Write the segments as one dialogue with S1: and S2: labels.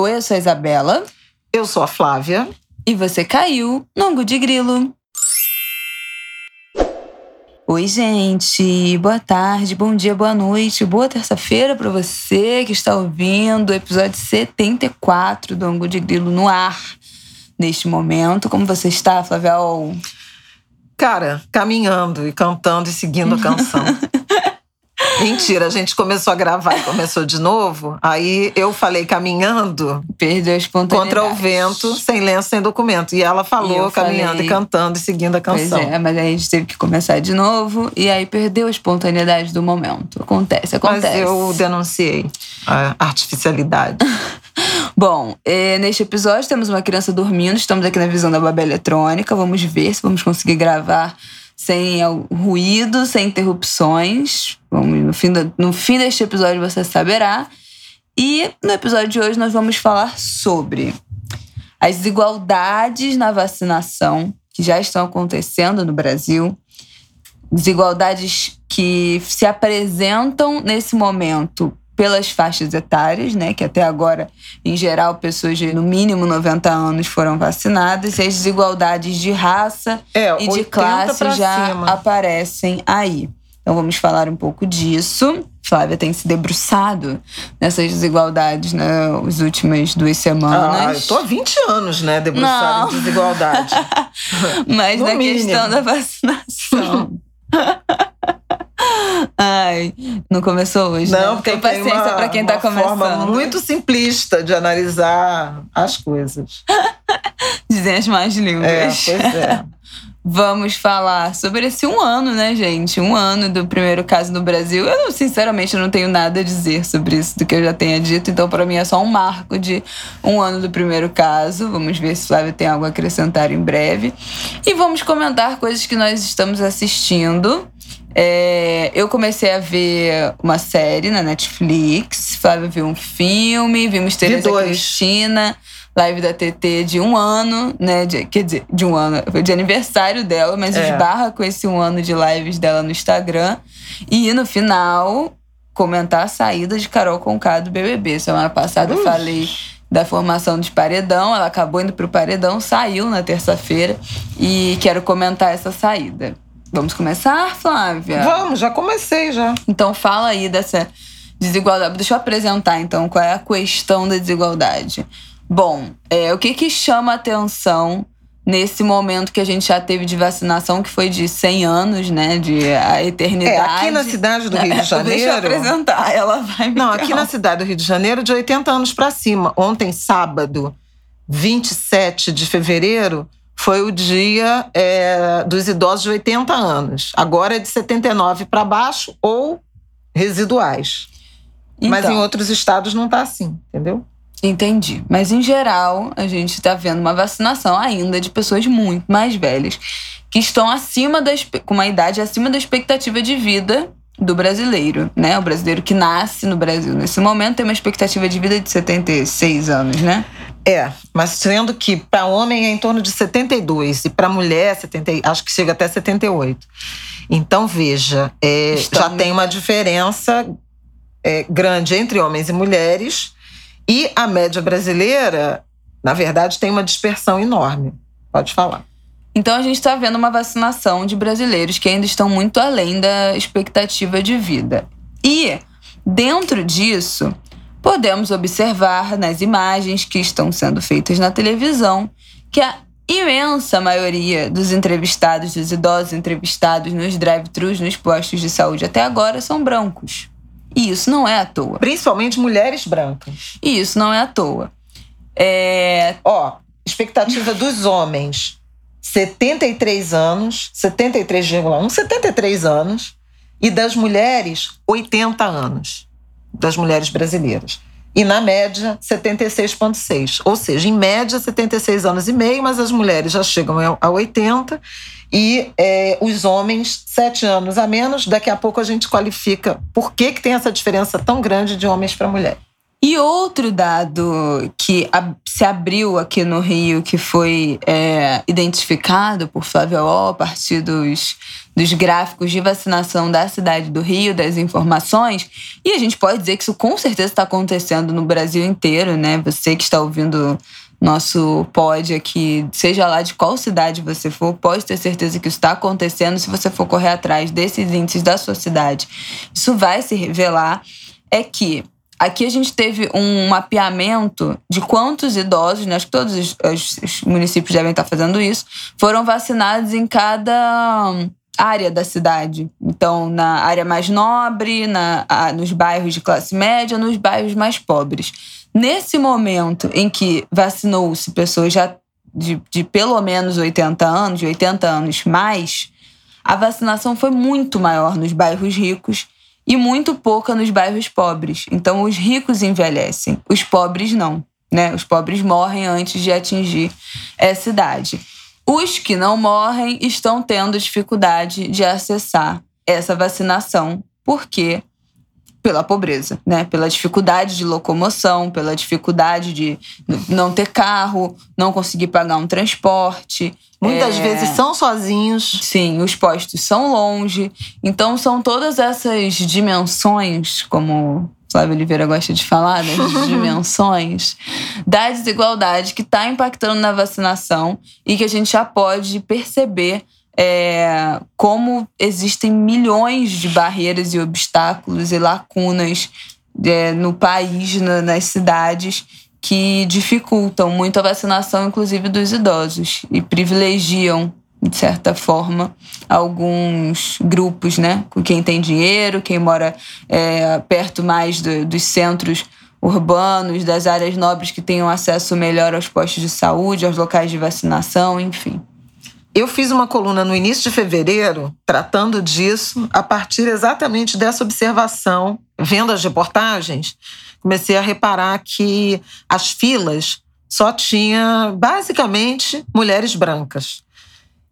S1: Oi, eu sou a Isabela.
S2: Eu sou a Flávia.
S1: E você caiu no Angu de Grilo. Oi, gente. Boa tarde, bom dia, boa noite, boa terça-feira para você que está ouvindo o episódio 74 do Angu de Grilo no ar neste momento. Como você está, Flávia?
S2: Cara, caminhando e cantando e seguindo a canção. Mentira, a gente começou a gravar e começou de novo. Aí eu falei caminhando.
S1: Perdeu a espontaneidade.
S2: Contra o vento, sem lenço, sem documento. E ela falou e caminhando falei... e cantando e seguindo a canção.
S1: Pois é, mas aí a gente teve que começar de novo. E aí perdeu a espontaneidade do momento. Acontece, acontece.
S2: Mas eu denunciei a artificialidade.
S1: Bom, é, neste episódio temos uma criança dormindo. Estamos aqui na visão da Babel Eletrônica. Vamos ver se vamos conseguir gravar sem ruído, sem interrupções. Vamos, no, fim do, no fim deste episódio você saberá. E no episódio de hoje nós vamos falar sobre as desigualdades na vacinação que já estão acontecendo no Brasil, desigualdades que se apresentam nesse momento pelas faixas etárias, né, que até agora, em geral, pessoas de no mínimo 90 anos foram vacinadas, e as desigualdades de raça é, e de classe já cima. aparecem aí. Então vamos falar um pouco disso. Flávia tem se debruçado nessas desigualdades nas né, últimas duas semanas.
S2: Ah, eu tô há 20 anos, né, debruçada em desigualdade.
S1: Mas no na mínimo. questão da vacinação. Ai, não começou hoje.
S2: Não,
S1: né?
S2: tem paciência para quem tá começando. forma muito simplista de analisar as coisas.
S1: Dizem as mais línguas.
S2: É, pois é.
S1: Vamos falar sobre esse um ano, né, gente? Um ano do primeiro caso no Brasil. Eu, sinceramente, não tenho nada a dizer sobre isso do que eu já tenha dito. Então, para mim, é só um marco de um ano do primeiro caso. Vamos ver se Flávia tem algo a acrescentar em breve. E vamos comentar coisas que nós estamos assistindo. É, eu comecei a ver uma série na Netflix. Flávia viu um filme. Vimos Teresa Cristina live da TT de um ano, né? De, quer dizer, de um ano, foi de aniversário dela, mas é. esbarra com esse um ano de lives dela no Instagram. E no final, comentar a saída de Carol Conká do BBB. Semana passada eu falei da formação de paredão, ela acabou indo pro paredão, saiu na terça-feira e quero comentar essa saída. Vamos começar, Flávia?
S2: Vamos, já comecei já.
S1: Então fala aí dessa desigualdade. Deixa eu apresentar então qual é a questão da desigualdade. Bom, é, o que, que chama atenção nesse momento que a gente já teve de vacinação, que foi de 100 anos, né? De a eternidade. É,
S2: aqui na cidade do Rio de Janeiro.
S1: Deixa eu apresentar, ela vai me
S2: Não, aqui na cidade do Rio de Janeiro, de 80 anos para cima. Ontem, sábado, 27 de fevereiro, foi o dia é, dos idosos de 80 anos. Agora é de 79 para baixo ou residuais. Então, Mas em então. outros estados não está assim, entendeu?
S1: Entendi. Mas em geral, a gente está vendo uma vacinação ainda de pessoas muito mais velhas que estão acima das com uma idade acima da expectativa de vida do brasileiro, né? O brasileiro que nasce no Brasil nesse momento tem uma expectativa de vida de 76 anos, né?
S2: É, mas sendo que para homem é em torno de 72 e para mulher 70, acho que chega até 78. Então veja, é, já tem uma diferença é, grande entre homens e mulheres e a média brasileira, na verdade, tem uma dispersão enorme. Pode falar.
S1: Então a gente está vendo uma vacinação de brasileiros que ainda estão muito além da expectativa de vida. E, dentro disso, podemos observar nas imagens que estão sendo feitas na televisão que a imensa maioria dos entrevistados, dos idosos entrevistados nos drive-thrus, nos postos de saúde até agora, são brancos. E isso não é à toa.
S2: Principalmente mulheres brancas.
S1: E isso não é à toa. É...
S2: Ó, expectativa dos homens, 73 anos, 73,1, 73 anos. E das mulheres, 80 anos. Das mulheres brasileiras. E na média, 76,6. Ou seja, em média, 76 anos e meio, mas as mulheres já chegam a 80 e é, os homens sete anos a menos. Daqui a pouco a gente qualifica por que, que tem essa diferença tão grande de homens para mulher.
S1: E outro dado que se abriu aqui no Rio, que foi é, identificado por Flávio O a partir dos gráficos de vacinação da cidade do Rio, das informações, e a gente pode dizer que isso com certeza está acontecendo no Brasil inteiro, né? Você que está ouvindo nosso pod aqui, seja lá de qual cidade você for, pode ter certeza que isso está acontecendo se você for correr atrás desses índices da sua cidade. Isso vai se revelar é que aqui a gente teve um mapeamento de quantos idosos, né, acho que todos os, os municípios devem estar fazendo isso, foram vacinados em cada área da cidade. Então, na área mais nobre, na, nos bairros de classe média, nos bairros mais pobres. Nesse momento em que vacinou-se pessoas já de, de pelo menos 80 anos, de 80 anos mais, a vacinação foi muito maior nos bairros ricos e muito pouca nos bairros pobres. Então, os ricos envelhecem, os pobres não. Né? Os pobres morrem antes de atingir essa idade. Os que não morrem estão tendo dificuldade de acessar essa vacinação, porque pela pobreza, né? Pela dificuldade de locomoção, pela dificuldade de não ter carro, não conseguir pagar um transporte.
S2: Muitas é... vezes são sozinhos.
S1: Sim, os postos são longe. Então são todas essas dimensões, como Flávio Oliveira gosta de falar, das né? dimensões da desigualdade que está impactando na vacinação e que a gente já pode perceber é, como existem milhões de barreiras e obstáculos e lacunas é, no país, na, nas cidades, que dificultam muito a vacinação, inclusive dos idosos, e privilegiam, de certa forma, alguns grupos, né? Com quem tem dinheiro, quem mora é, perto mais do, dos centros urbanos, das áreas nobres que tenham acesso melhor aos postos de saúde, aos locais de vacinação, enfim.
S2: Eu fiz uma coluna no início de fevereiro tratando disso, a partir exatamente dessa observação. Vendo as reportagens, comecei a reparar que as filas só tinha basicamente mulheres brancas.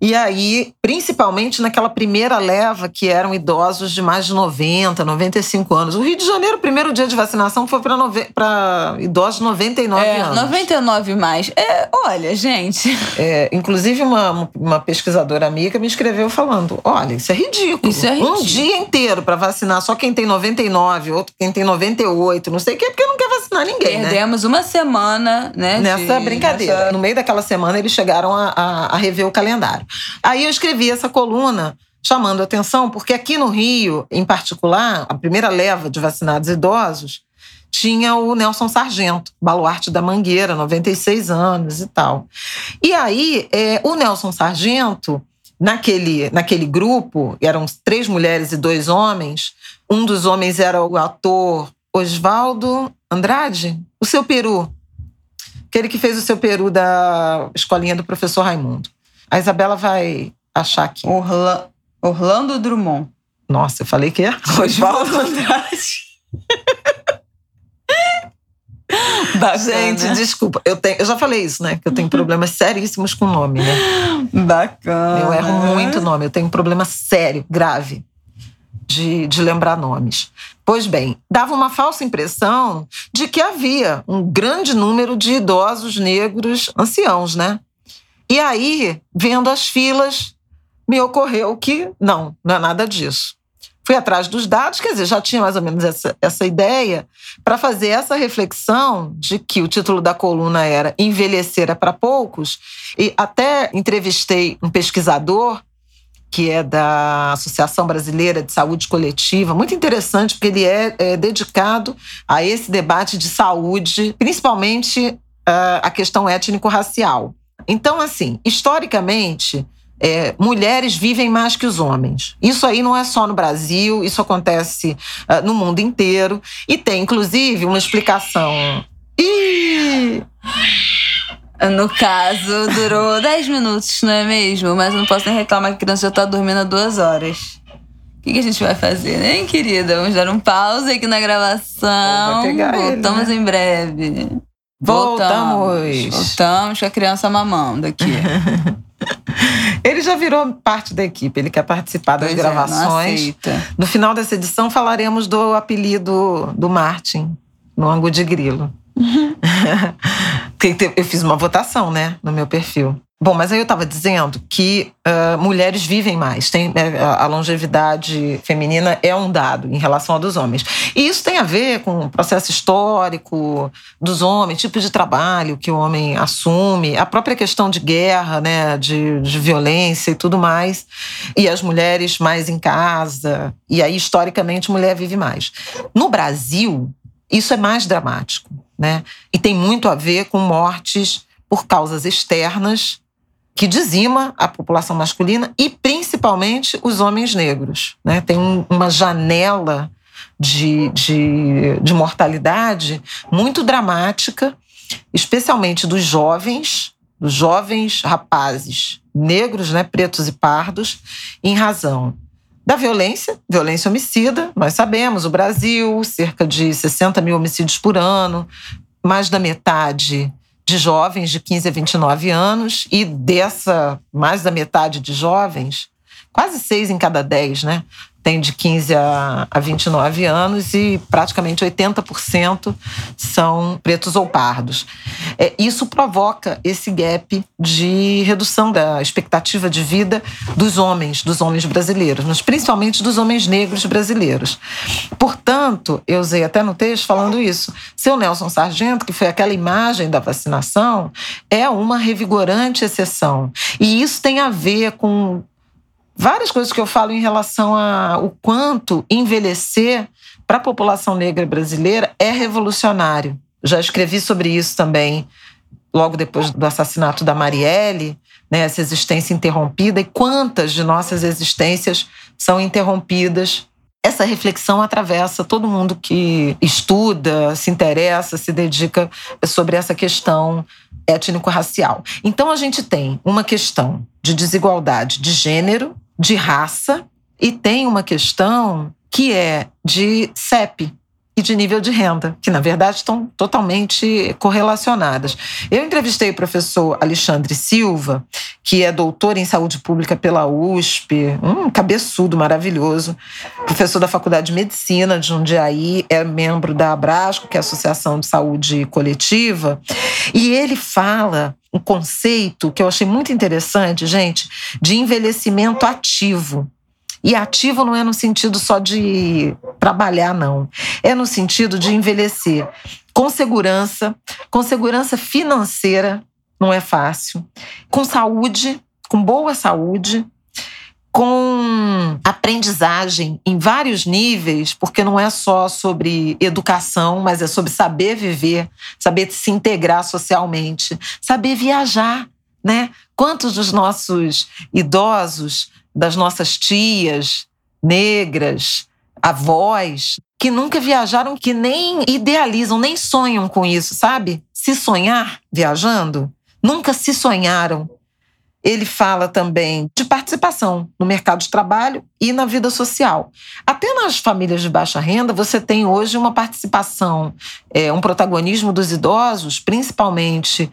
S2: E aí, principalmente naquela primeira leva, que eram idosos de mais de 90, 95 anos. O Rio de Janeiro, o primeiro dia de vacinação foi para idosos de 99
S1: é,
S2: anos.
S1: 99 mais. É, olha, gente.
S2: É, inclusive, uma, uma pesquisadora amiga me escreveu falando: olha, isso é ridículo.
S1: Isso é ridículo.
S2: Um dia inteiro para vacinar só quem tem 99, outro quem tem 98, não sei o quê, porque não quer vacinar ninguém.
S1: Né? Perdemos
S2: né?
S1: uma semana, né?
S2: Nessa de... brincadeira. Nessa... No meio daquela semana, eles chegaram a, a, a rever o calendário. Aí eu escrevi essa coluna chamando atenção, porque aqui no Rio, em particular, a primeira leva de vacinados idosos tinha o Nelson Sargento, baluarte da Mangueira, 96 anos e tal. E aí, é, o Nelson Sargento, naquele, naquele grupo, eram três mulheres e dois homens, um dos homens era o ator Oswaldo Andrade, o seu peru, aquele que fez o seu peru da escolinha do professor Raimundo. A Isabela vai achar aqui.
S1: Orla... Orlando Drummond.
S2: Nossa, eu falei que é?
S1: Oswaldo Andrade.
S2: Bacana. Gente, desculpa. Eu, tenho, eu já falei isso, né? Que eu tenho problemas seríssimos com nome, né?
S1: Bacana.
S2: Eu erro muito nome. Eu tenho um problema sério, grave, de, de lembrar nomes. Pois bem, dava uma falsa impressão de que havia um grande número de idosos negros anciãos, né? E aí, vendo as filas, me ocorreu que não, não é nada disso. Fui atrás dos dados, quer dizer, já tinha mais ou menos essa, essa ideia, para fazer essa reflexão de que o título da coluna era Envelhecer é para poucos, e até entrevistei um pesquisador que é da Associação Brasileira de Saúde Coletiva, muito interessante, porque ele é, é dedicado a esse debate de saúde, principalmente uh, a questão étnico-racial. Então, assim, historicamente, é, mulheres vivem mais que os homens. Isso aí não é só no Brasil, isso acontece uh, no mundo inteiro. E tem, inclusive, uma explicação. Ih!
S1: No caso, durou 10 minutos, não é mesmo? Mas eu não posso nem reclamar que a criança já está dormindo há duas horas. O que, que, a gente vai fazer, hein, querida? Vamos dar um pause aqui na gravação. Voltamos ele, né? em breve.
S2: Voltamos.
S1: Voltamos com a criança mamando aqui.
S2: ele já virou parte da equipe, ele quer participar das pois gravações.
S1: É,
S2: no final dessa edição falaremos do apelido do Martin, no ângulo de grilo. Eu fiz uma votação, né, no meu perfil. Bom, mas aí eu estava dizendo que uh, mulheres vivem mais. Tem, é, a longevidade feminina é um dado em relação a dos homens. E isso tem a ver com o processo histórico dos homens, tipo de trabalho que o homem assume, a própria questão de guerra, né, de, de violência e tudo mais. E as mulheres mais em casa. E aí, historicamente, mulher vive mais. No Brasil, isso é mais dramático, né? E tem muito a ver com mortes por causas externas que dizima a população masculina e principalmente os homens negros. Né? Tem um, uma janela de, de, de mortalidade muito dramática, especialmente dos jovens, dos jovens rapazes negros, né, pretos e pardos, em razão da violência, violência homicida. Nós sabemos, o Brasil, cerca de 60 mil homicídios por ano, mais da metade de jovens de 15 a 29 anos, e dessa, mais da metade de jovens, quase seis em cada dez, né? Tem de 15 a, a 29 anos e praticamente 80% são pretos ou pardos. É, isso provoca esse gap de redução da expectativa de vida dos homens, dos homens brasileiros, mas principalmente dos homens negros brasileiros. Portanto, eu usei até no texto falando isso. Seu Nelson Sargento, que foi aquela imagem da vacinação, é uma revigorante exceção. E isso tem a ver com várias coisas que eu falo em relação ao quanto envelhecer para a população negra brasileira é revolucionário. Já escrevi sobre isso também logo depois do assassinato da Marielle, né, essa existência interrompida e quantas de nossas existências são interrompidas. Essa reflexão atravessa todo mundo que estuda, se interessa, se dedica sobre essa questão étnico-racial. Então a gente tem uma questão de desigualdade de gênero, de raça e tem uma questão que é de CEP e de nível de renda, que na verdade estão totalmente correlacionadas. Eu entrevistei o professor Alexandre Silva, que é doutor em saúde pública pela USP, um cabeçudo maravilhoso, professor da Faculdade de Medicina de Jundiaí, é membro da Abrasco, que é a Associação de Saúde Coletiva, e ele fala um conceito que eu achei muito interessante, gente, de envelhecimento ativo. E ativo não é no sentido só de trabalhar, não. É no sentido de envelhecer com segurança, com segurança financeira, não é fácil, com saúde, com boa saúde, com aprendizagem em vários níveis, porque não é só sobre educação, mas é sobre saber viver, saber se integrar socialmente, saber viajar, né? Quantos dos nossos idosos, das nossas tias negras, avós, que nunca viajaram, que nem idealizam, nem sonham com isso, sabe? Se sonhar viajando, nunca se sonharam ele fala também de participação no mercado de trabalho e na vida social. Até nas famílias de baixa renda, você tem hoje uma participação, é, um protagonismo dos idosos, principalmente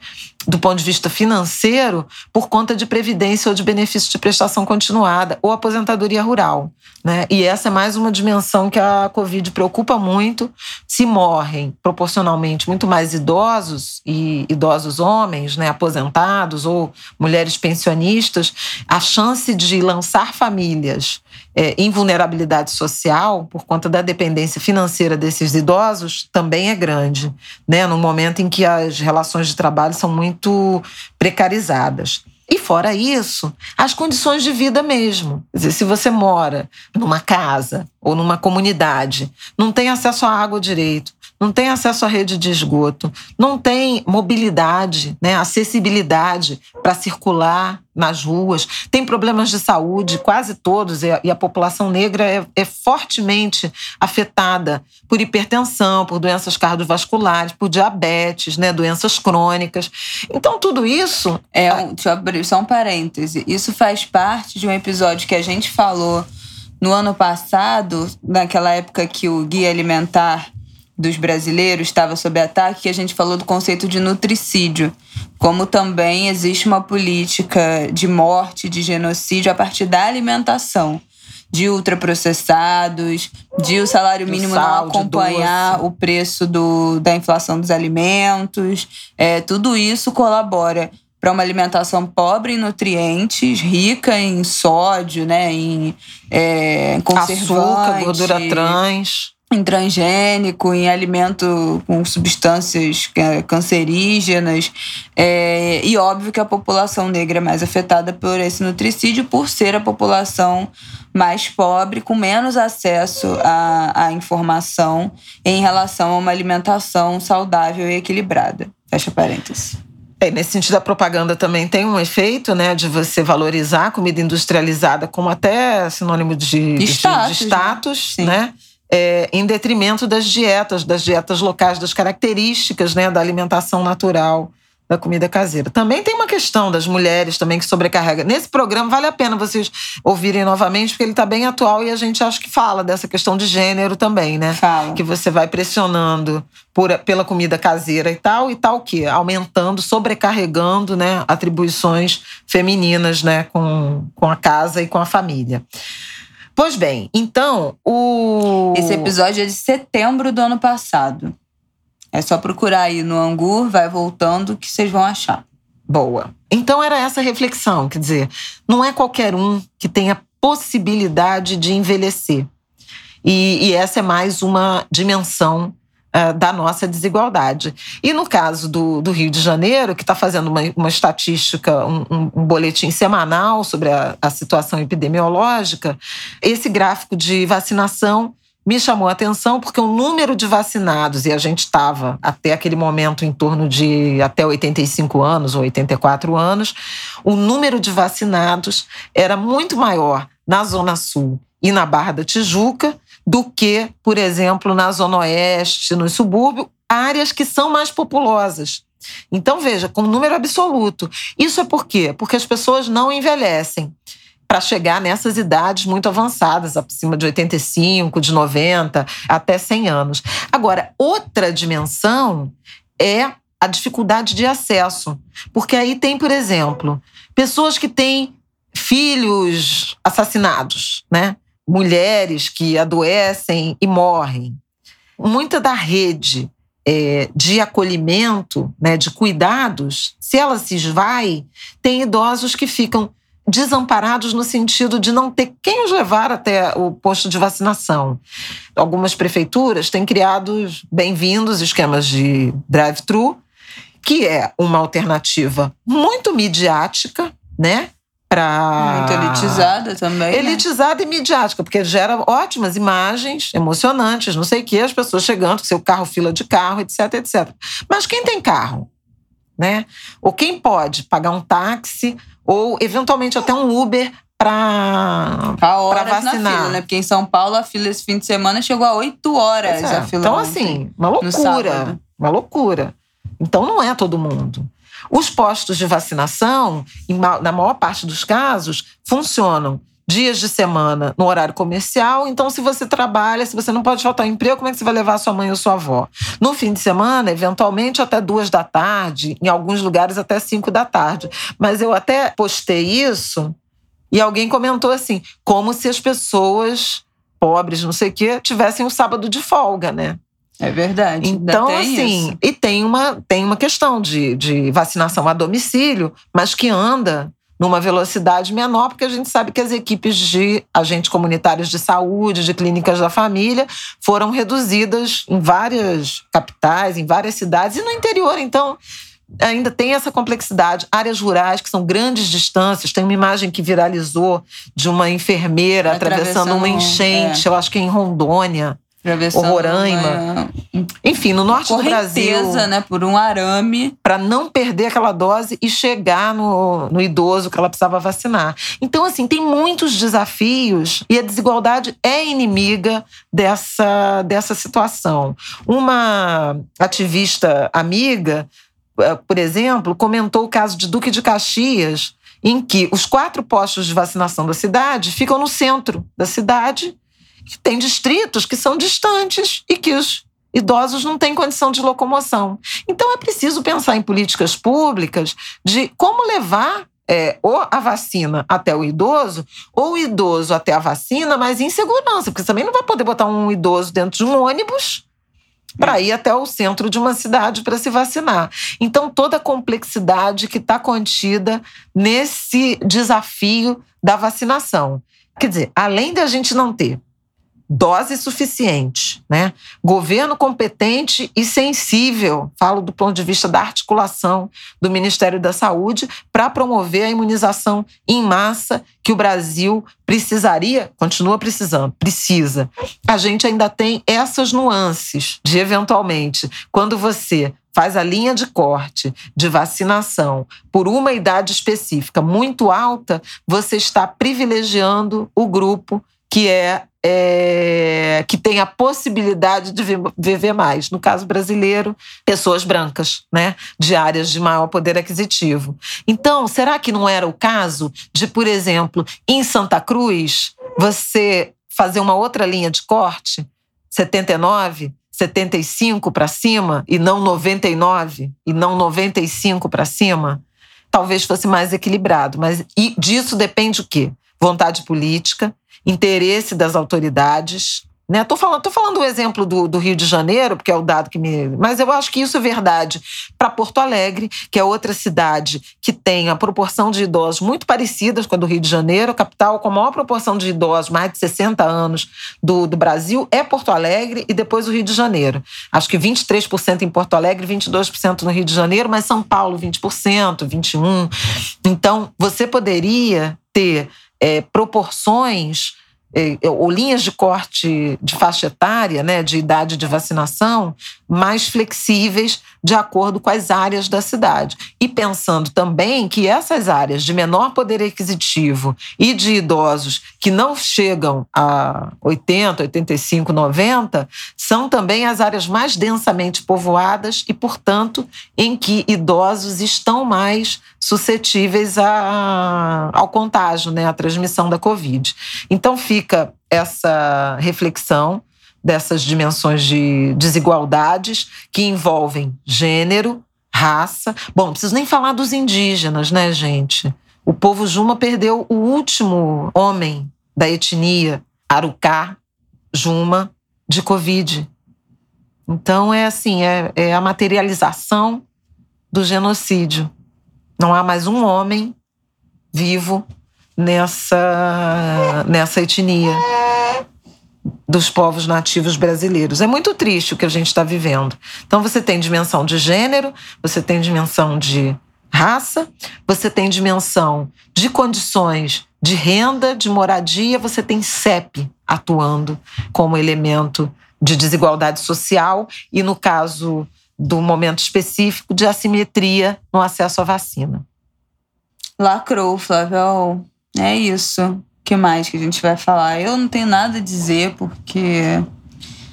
S2: do ponto de vista financeiro, por conta de previdência ou de benefício de prestação continuada ou aposentadoria rural. Né? E essa é mais uma dimensão que a Covid preocupa muito. Se morrem proporcionalmente muito mais idosos e idosos homens, né, aposentados ou mulheres pensionistas, a chance de lançar famílias é, em vulnerabilidade social por conta da dependência financeira desses idosos também é grande, né? No momento em que as relações de trabalho são muito precarizadas. E fora isso, as condições de vida mesmo. Quer dizer, se você mora numa casa ou numa comunidade, não tem acesso à água direito, não tem acesso à rede de esgoto, não tem mobilidade, né, acessibilidade para circular nas ruas, tem problemas de saúde, quase todos, e a, população negra é, é, fortemente afetada por hipertensão, por doenças cardiovasculares, por diabetes, né, doenças crônicas. Então, tudo isso.
S1: É, um, deixa eu abrir só um parêntese. Isso faz parte de um episódio que a gente falou no ano passado, naquela época que o Guia Alimentar dos brasileiros estava sob ataque, que a gente falou do conceito de nutricídio, como também existe uma política de morte, de genocídio a partir da alimentação, de ultraprocessados, de o salário mínimo sal, não acompanhar o preço do, da inflação dos alimentos, é, tudo isso colabora para uma alimentação pobre em nutrientes, rica em sódio, né, em é,
S2: açúcar, gordura trans
S1: em transgênico, em alimento com substâncias é, cancerígenas. É, e óbvio que a população negra é mais afetada por esse nutricídio, por ser a população mais pobre, com menos acesso à, à informação em relação a uma alimentação saudável e equilibrada. Fecha parênteses.
S2: É, nesse sentido, a propaganda também tem um efeito, né, de você valorizar a comida industrializada como até sinônimo de, status, de, de status né? né? É, em detrimento das dietas, das dietas locais, das características né, da alimentação natural da comida caseira. Também tem uma questão das mulheres também que sobrecarrega. Nesse programa vale a pena vocês ouvirem novamente, porque ele está bem atual e a gente acho que fala dessa questão de gênero também, né?
S1: Fala.
S2: Que você vai pressionando por, pela comida caseira e tal, e tal que aumentando, sobrecarregando, né, atribuições femininas, né, com, com a casa e com a família. Pois bem, então o.
S1: Esse episódio é de setembro do ano passado. É só procurar aí no Angur, vai voltando, que vocês vão achar.
S2: Boa. Então era essa reflexão, quer dizer, não é qualquer um que tenha possibilidade de envelhecer. E, e essa é mais uma dimensão uh, da nossa desigualdade. E no caso do, do Rio de Janeiro, que está fazendo uma, uma estatística, um, um, um, boletim semanal sobre a, a situação epidemiológica, esse gráfico de vacinação me chamou a atenção porque o número de vacinados, e a gente estava até aquele momento em torno de até 85 anos ou 84 anos, o número de vacinados era muito maior na Zona Sul e na Barra da Tijuca do que, por exemplo, na Zona Oeste, no subúrbio, áreas que são mais populosas. Então, veja, com número absoluto. Isso é por quê? Porque as pessoas não envelhecem para chegar nessas idades muito avançadas, acima de 85, de 90, até 100 anos. Agora, outra dimensão é a dificuldade de acesso. Porque aí tem, por exemplo, pessoas que têm filhos assassinados, né? Mulheres que adoecem e morrem. Muita da rede é, de acolhimento, né, de cuidados, se ela se esvai, tem idosos que ficam desamparados no sentido de não ter quem os levar até o posto de vacinação. Algumas prefeituras têm criado bem-vindos esquemas de drive-thru, que é uma alternativa muito midiática, né?
S1: Para muito elitizada também.
S2: Né? Elitizada né? e midiática, porque gera ótimas imagens emocionantes, não sei o quê, as pessoas chegando seu carro, fila de carro, etc, etc. Mas quem tem carro, né? Ou quem pode pagar um táxi ou eventualmente até um Uber para vacinar. Na
S1: fila, né? Porque em São Paulo a fila esse fim de semana chegou a oito horas é. a fila.
S2: Então assim, uma loucura, uma loucura. Então não é todo mundo. Os postos de vacinação, na maior parte dos casos, funcionam dias de semana no horário comercial. Então, se você trabalha, se você não pode faltar emprego, como é que você vai levar sua mãe ou sua avó? No fim de semana, eventualmente até duas da tarde, em alguns lugares até cinco da tarde. Mas eu até postei isso e alguém comentou assim, como se as pessoas pobres, não sei o quê, tivessem o sábado de folga, né?
S1: É verdade.
S2: Então, assim, isso. e tem uma, tem uma questão de, de vacinação a domicílio, mas que anda numa velocidade menor, porque a gente sabe que as equipes de agentes comunitários de saúde, de clínicas da família, foram reduzidas em várias capitais, em várias cidades e no interior. Então, ainda tem essa complexidade. Áreas rurais, que são grandes distâncias, tem uma imagem que viralizou de uma enfermeira atravessando, atravessando uma enchente, é. eu acho que é em Rondônia o Roraima. Uma... Enfim, no norte do Brasil.
S1: né? Por um arame.
S2: Para não perder aquela dose e chegar no, no idoso que ela precisava vacinar. Então, assim, tem muitos desafios e a desigualdade é inimiga dessa, dessa situação. Uma ativista amiga, eh, por exemplo, comentou o caso de Duque de Caxias, em que os quatro postos de vacinação da cidade ficam no centro da cidade que tem distritos que são distantes e que os idosos não têm condição de locomoção. Então é preciso pensar em políticas públicas de como levar é, ou a vacina até o idoso, ou o idoso até a vacina, mas em segurança, porque você também não vai poder botar um idoso dentro de um ônibus para ir até o centro de uma cidade para se vacinar. Então, toda a complexidade que está contida nesse desafio da vacinação. Quer dizer, além da gente não ter dose suficiente, né? Governo competente e sensível, falo do ponto de vista da articulação do Ministério da Saúde para promover a imunização em massa que o Brasil precisaria, continua precisando, precisa. A gente ainda tem essas nuances de eventualmente, quando você faz a linha de corte de vacinação por uma idade específica muito alta, você está privilegiando o grupo que é, é, que tem a possibilidade de viver mais. No caso brasileiro, pessoas brancas, né, de áreas de maior poder aquisitivo. Então, será que não era o caso de, por exemplo, em Santa Cruz, você fazer uma outra linha de corte, 79, 75 para cima e não 99 e não 95 para cima? Talvez fosse mais equilibrado, mas e disso depende o quê? Vontade política, interesse das autoridades. Né? Tô falando, tô falando o exemplo do, do, Rio de Janeiro, porque é o dado que me. Mas eu acho que isso é verdade para Porto Alegre, que é outra cidade que tem a proporção de idosos muito parecidas com a do Rio de Janeiro, capital com a maior proporção de idosos, mais de 60 anos do, do Brasil, é Porto Alegre e depois o Rio de Janeiro. Acho que 23% em Porto Alegre, 22% no Rio de Janeiro, mas São Paulo 20%, 21%. Então, você poderia ter é, proporções é, é, ou linhas de corte de faixa etária, né, de idade de vacinação, mais flexíveis de acordo com as áreas da cidade. E pensando também que essas áreas de menor poder aquisitivo e de idosos que não chegam a 80, 85, 90, são também as áreas mais densamente povoadas e, portanto, em que idosos estão mais suscetíveis a, ao contágio, né, à transmissão da Covid. Então fica essa reflexão dessas dimensões de desigualdades que envolvem gênero, raça. Bom, preciso nem falar dos indígenas, né, gente? O povo Juma perdeu o último homem da etnia Arucá Juma de Covid. Então é assim, é, é a materialização do genocídio. Não há mais um homem vivo nessa, nessa etnia dos povos nativos brasileiros. É muito triste o que a gente está vivendo. Então, você tem dimensão de gênero, você tem dimensão de raça, você tem dimensão de condições de renda, de moradia, você tem CEP atuando como elemento de desigualdade social e, no caso do momento específico, de assimetria no acesso à vacina.
S1: Lacrou, Flávio. É isso que mais que a gente vai falar? Eu não tenho nada a dizer porque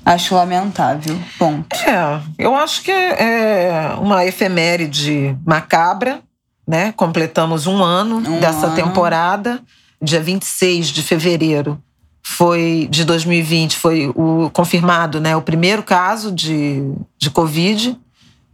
S1: acho lamentável. Ponto.
S2: É, eu acho que é uma efeméride macabra, né? Completamos um ano um dessa ano. temporada. Dia 26 de fevereiro foi de 2020 foi o confirmado, né, o primeiro caso de, de Covid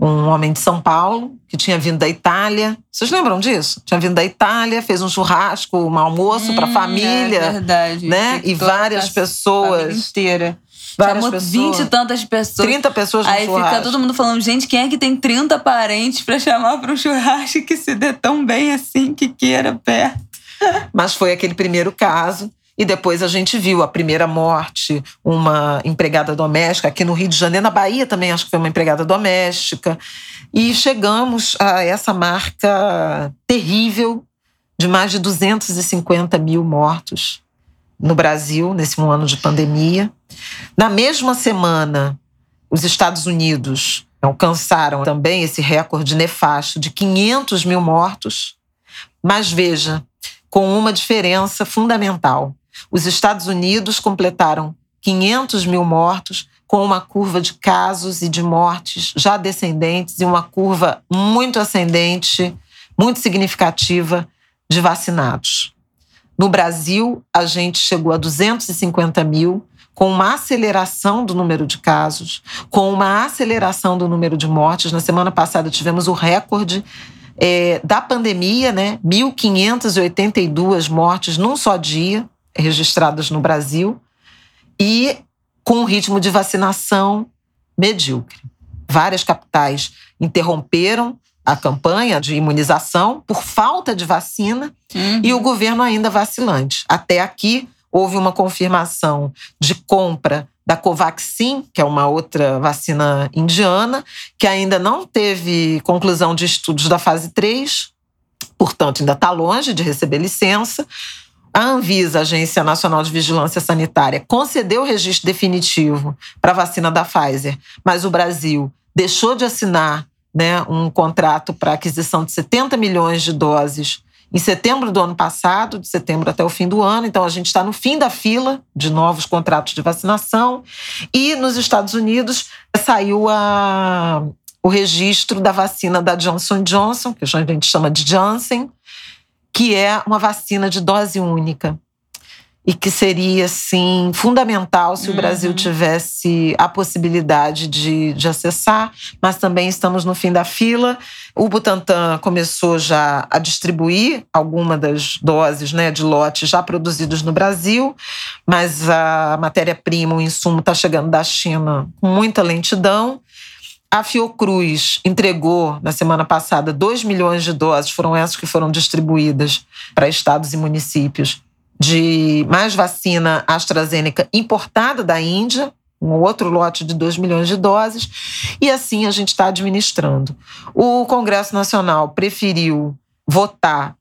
S2: um homem de São Paulo que tinha vindo da Itália. Vocês lembram disso? Tinha vindo da Itália, fez um churrasco, um almoço hum, para a família, é
S1: verdade.
S2: né? E várias pessoas
S1: inteira.
S2: Várias Chamou pessoas.
S1: 20 e tantas pessoas.
S2: 30 pessoas no
S1: Aí
S2: churrasco.
S1: fica todo mundo falando, gente, quem é que tem 30 parentes para chamar para um churrasco que se dê tão bem assim que queira perto?
S2: Mas foi aquele primeiro caso. E depois a gente viu a primeira morte, uma empregada doméstica, aqui no Rio de Janeiro, na Bahia também acho que foi uma empregada doméstica. E chegamos a essa marca terrível de mais de 250 mil mortos no Brasil, nesse um ano de pandemia. Na mesma semana, os Estados Unidos alcançaram também esse recorde nefasto de 500 mil mortos. Mas veja, com uma diferença fundamental. Os Estados Unidos completaram 500 mil mortos, com uma curva de casos e de mortes já descendentes e uma curva muito ascendente, muito significativa de vacinados. No Brasil, a gente chegou a 250 mil, com uma aceleração do número de casos, com uma aceleração do número de mortes. Na semana passada tivemos o recorde é, da pandemia, né? 1.582 mortes num só dia registradas no Brasil e com um ritmo de vacinação medíocre. Várias capitais interromperam a campanha de imunização por falta de vacina uhum. e o governo ainda vacilante. Até aqui houve uma confirmação de compra da Covaxin, que é uma outra vacina indiana, que ainda não teve conclusão de estudos da fase 3, portanto, ainda está longe de receber licença. A Anvisa, Agência Nacional de Vigilância Sanitária, concedeu o registro definitivo para a vacina da Pfizer, mas o Brasil deixou de assinar né, um contrato para aquisição de 70 milhões de doses em setembro do ano passado, de setembro até o fim do ano. Então, a gente está no fim da fila de novos contratos de vacinação. E nos Estados Unidos saiu a, o registro da vacina da Johnson Johnson, que a gente chama de Janssen, que é uma vacina de dose única e que seria assim fundamental se o Brasil uhum. tivesse a possibilidade de, de acessar, mas também estamos no fim da fila. O Butantan começou já a distribuir alguma das doses né, de lotes já produzidos no Brasil, mas a matéria-prima, o insumo, está chegando da China com muita lentidão. A Fiocruz entregou na semana passada 2 milhões de doses, foram essas que foram distribuídas para estados e municípios de mais vacina AstraZeneca importada da Índia, um outro lote de 2 milhões de doses, e assim a gente está administrando. O Congresso Nacional preferiu votar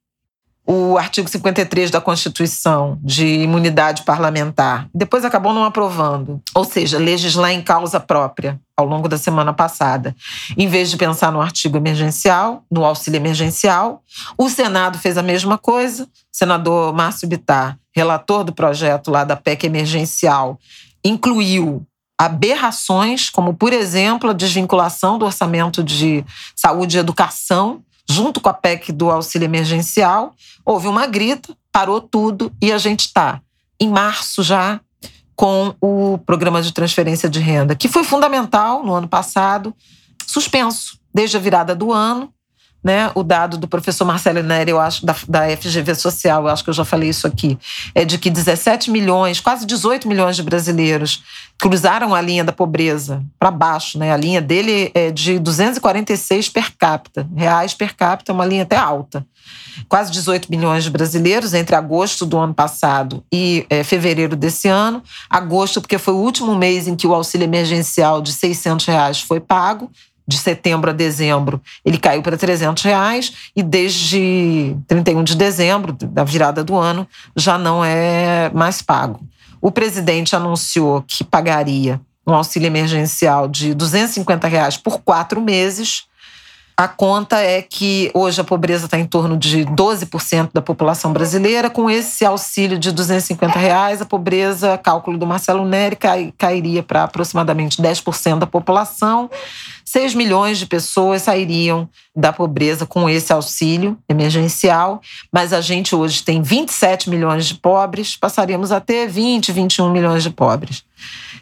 S2: o artigo 53 da Constituição de imunidade parlamentar. Depois acabou não aprovando, ou seja, legislar em causa própria ao longo da semana passada. Em vez de pensar no artigo emergencial, no auxílio emergencial, o Senado fez a mesma coisa. O senador Márcio Bittar, relator do projeto lá da PEC emergencial, incluiu aberrações, como, por exemplo, a desvinculação do orçamento de saúde e educação junto com a PEC do auxílio emergencial, houve uma grita, parou tudo e a gente está em março já com o programa de transferência de renda, que foi fundamental no ano passado, suspenso desde a virada do ano né, o dado do professor Marcelo Neri, eu acho, da, da FGV Social, eu acho que eu já falei isso aqui, é de que 17 milhões, quase 18 milhões de brasileiros cruzaram a linha da pobreza para baixo, né? A linha dele é de 246 per capita, reais per capita, é uma linha até alta. Quase 18 milhões de brasileiros entre agosto do ano passado e é, fevereiro desse ano. Agosto, porque foi o último mês em que o auxílio emergencial de 600 reais foi pago, de setembro a dezembro, ele caiu para 300 reais e desde 31 de dezembro, da virada do ano, já não é mais pago. O presidente anunciou que pagaria um auxílio emergencial de 250 reais por quatro meses a conta é que hoje a pobreza está em torno de 12% da população brasileira. Com esse auxílio de 250 reais, a pobreza, cálculo do Marcelo Neri, cai, cairia para aproximadamente 10% da população. 6 milhões de pessoas sairiam da pobreza com esse auxílio emergencial, mas a gente hoje tem 27 milhões de pobres, passaríamos a ter 20, 21 milhões de pobres.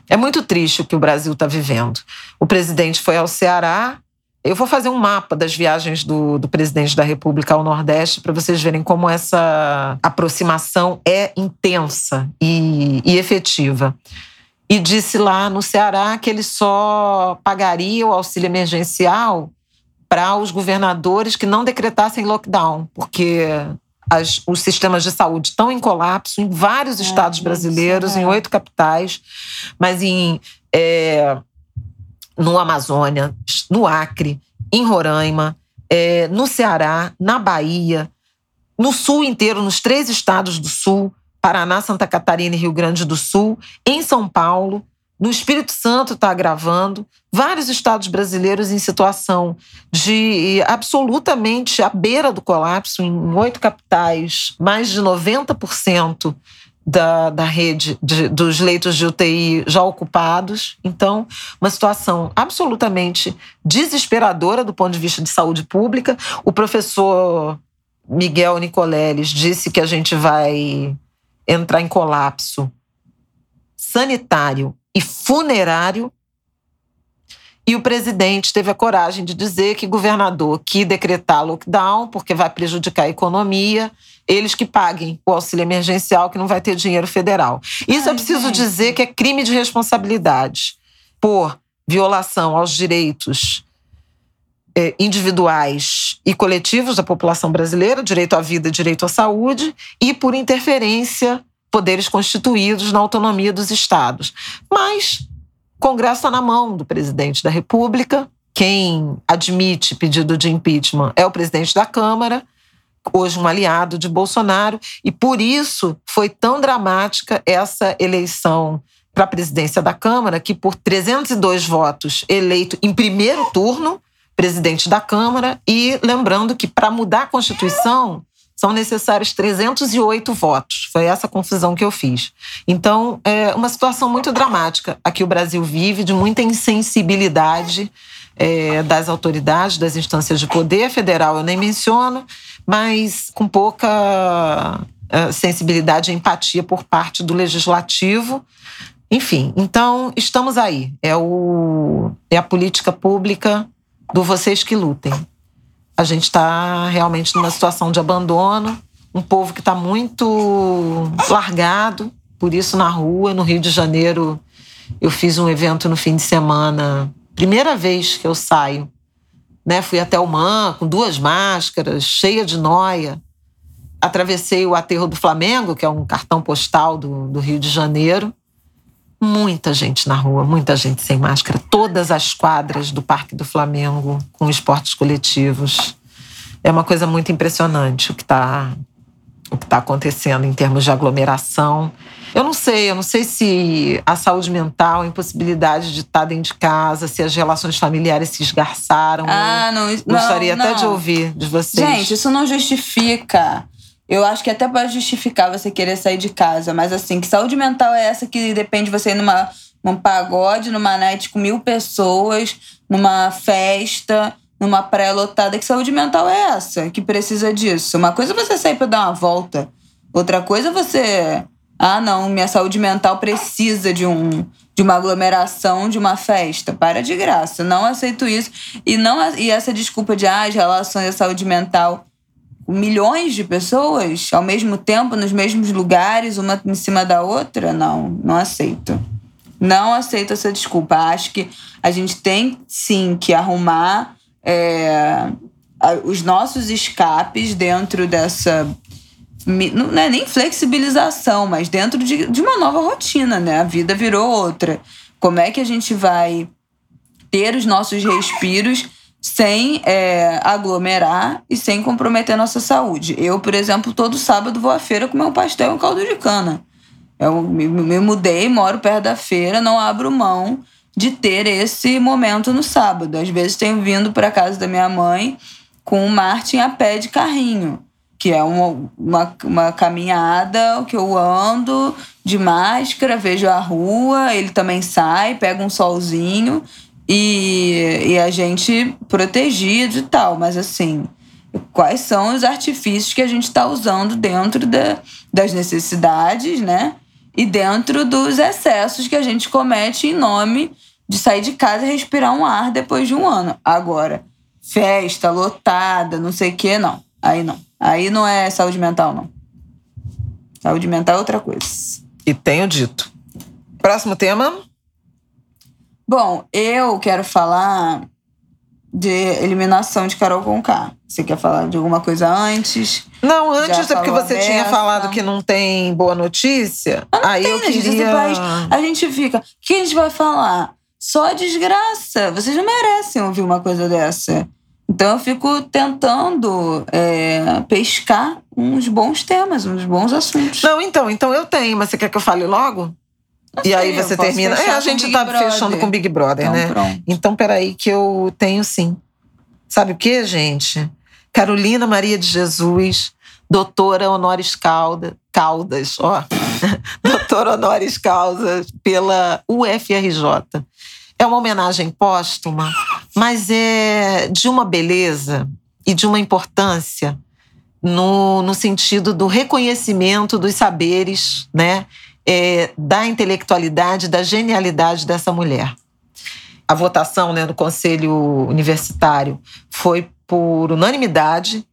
S2: É muito triste o que o Brasil está vivendo. O presidente foi ao Ceará, eu vou fazer um mapa das viagens do, do presidente da República ao Nordeste para vocês verem como essa aproximação é intensa e, e efetiva. E disse lá no Ceará que ele só pagaria o auxílio emergencial para os governadores que não decretassem lockdown, porque as, os sistemas de saúde estão em colapso em vários é, estados brasileiros, é. em oito capitais, mas em é, no Amazônia, no Acre, em Roraima, é, no Ceará, na Bahia, no Sul inteiro, nos três estados do Sul, Paraná, Santa Catarina e Rio Grande do Sul, em São Paulo, no Espírito Santo está agravando, vários estados brasileiros em situação de absolutamente à beira do colapso, em oito capitais, mais de 90% da, da rede de, dos leitos de UTI já ocupados. Então, uma situação absolutamente desesperadora do ponto de vista de saúde pública. O professor Miguel Nicoleles disse que a gente vai entrar em colapso sanitário e funerário. E o presidente teve a coragem de dizer que governador que decretar lockdown, porque vai prejudicar a economia, eles que paguem o auxílio emergencial, que não vai ter dinheiro federal. Isso Ai, eu preciso gente. dizer que é crime de responsabilidade por violação aos direitos é, individuais e coletivos da população brasileira, direito à vida, direito à saúde, e por interferência poderes constituídos na autonomia dos estados. Mas Congresso está na mão do presidente da República. Quem admite pedido de impeachment é o presidente da Câmara, hoje um aliado de Bolsonaro, e por isso foi tão dramática essa eleição para a presidência da Câmara, que por 302 votos eleito em primeiro turno, presidente da Câmara, e lembrando que para mudar a Constituição são necessários 308 votos. Foi essa confusão que eu fiz. Então, é uma situação muito dramática a que o Brasil vive, de muita insensibilidade é, das autoridades, das instâncias de poder federal, eu nem menciono, mas com pouca é, sensibilidade e empatia por parte do legislativo. Enfim, então estamos aí. É, o, é a política pública do vocês que lutem. A gente está realmente numa situação de abandono, um povo que está muito largado, por isso na rua, no Rio de Janeiro, eu fiz um evento no fim de semana, primeira vez que eu saio, né? Fui até o MAN com duas máscaras, cheia de noia. Atravessei o aterro do Flamengo, que é um cartão postal do, do Rio de Janeiro, muita gente na rua, muita gente sem máscara, todas as quadras do Parque do Flamengo com esportes coletivos. É uma coisa muito impressionante o que está o que está acontecendo em termos de aglomeração. Eu não sei, eu não sei se a saúde mental, a impossibilidade de estar dentro de casa, se as relações familiares se esgarçaram.
S1: Ah, não,
S2: Gostaria
S1: não,
S2: até
S1: não.
S2: de ouvir de vocês.
S1: Gente, isso não justifica eu acho que até pode justificar você querer sair de casa, mas assim, que saúde mental é essa que depende de você ir numa, num pagode, numa night com mil pessoas, numa festa, numa praia lotada? Que saúde mental é essa que precisa disso? Uma coisa é você sair para dar uma volta, outra coisa é você. Ah, não, minha saúde mental precisa de um de uma aglomeração, de uma festa. Para de graça. Não aceito isso. E, não, e essa desculpa de ah, as relações da saúde mental milhões de pessoas ao mesmo tempo, nos mesmos lugares, uma em cima da outra, não, não aceito. Não aceito essa desculpa. Acho que a gente tem sim que arrumar é, os nossos escapes dentro dessa. Não é nem flexibilização, mas dentro de, de uma nova rotina, né? A vida virou outra. Como é que a gente vai ter os nossos respiros sem é, aglomerar e sem comprometer a nossa saúde. Eu, por exemplo, todo sábado vou à feira comer um pastel e um caldo de cana. Eu me, me mudei, moro perto da feira, não abro mão de ter esse momento no sábado. Às vezes tenho vindo para casa da minha mãe com o Martin a pé de carrinho, que é uma, uma, uma caminhada que eu ando de máscara, vejo a rua, ele também sai, pega um solzinho e, e a gente protegido e tal, mas assim, quais são os artifícios que a gente está usando dentro da, das necessidades, né? E dentro dos excessos que a gente comete em nome de sair de casa e respirar um ar depois de um ano. Agora, festa lotada, não sei o quê, não. Aí não. Aí não é saúde mental, não. Saúde mental é outra coisa.
S2: E tenho dito. Próximo tema.
S1: Bom, eu quero falar de eliminação de Carol Conká. Você quer falar de alguma coisa antes?
S2: Não, antes é porque você
S1: dessa.
S2: tinha falado que não tem boa notícia. Aí eu
S1: Tem, né, gente? Esse
S2: queria.
S1: país, a gente fica. O que a gente vai falar? Só desgraça. Vocês não merecem ouvir uma coisa dessa. Então eu fico tentando é, pescar uns bons temas, uns bons assuntos.
S2: Não, então, então eu tenho, mas você quer que eu fale logo? E aí você termina. É, a gente tá
S1: Brother.
S2: fechando com Big Brother,
S1: Então,
S2: né?
S1: pronto.
S2: Então, peraí, que eu tenho sim. Sabe o que, gente? Carolina Maria de Jesus, doutora honoris cauda, Caldas, ó. doutora honoris causa pela UFRJ. É uma homenagem póstuma, mas é de uma beleza e de uma importância no, no sentido do reconhecimento dos saberes, né? É, da intelectualidade, da genialidade dessa mulher. A votação né, no Conselho Universitário foi por unanimidade.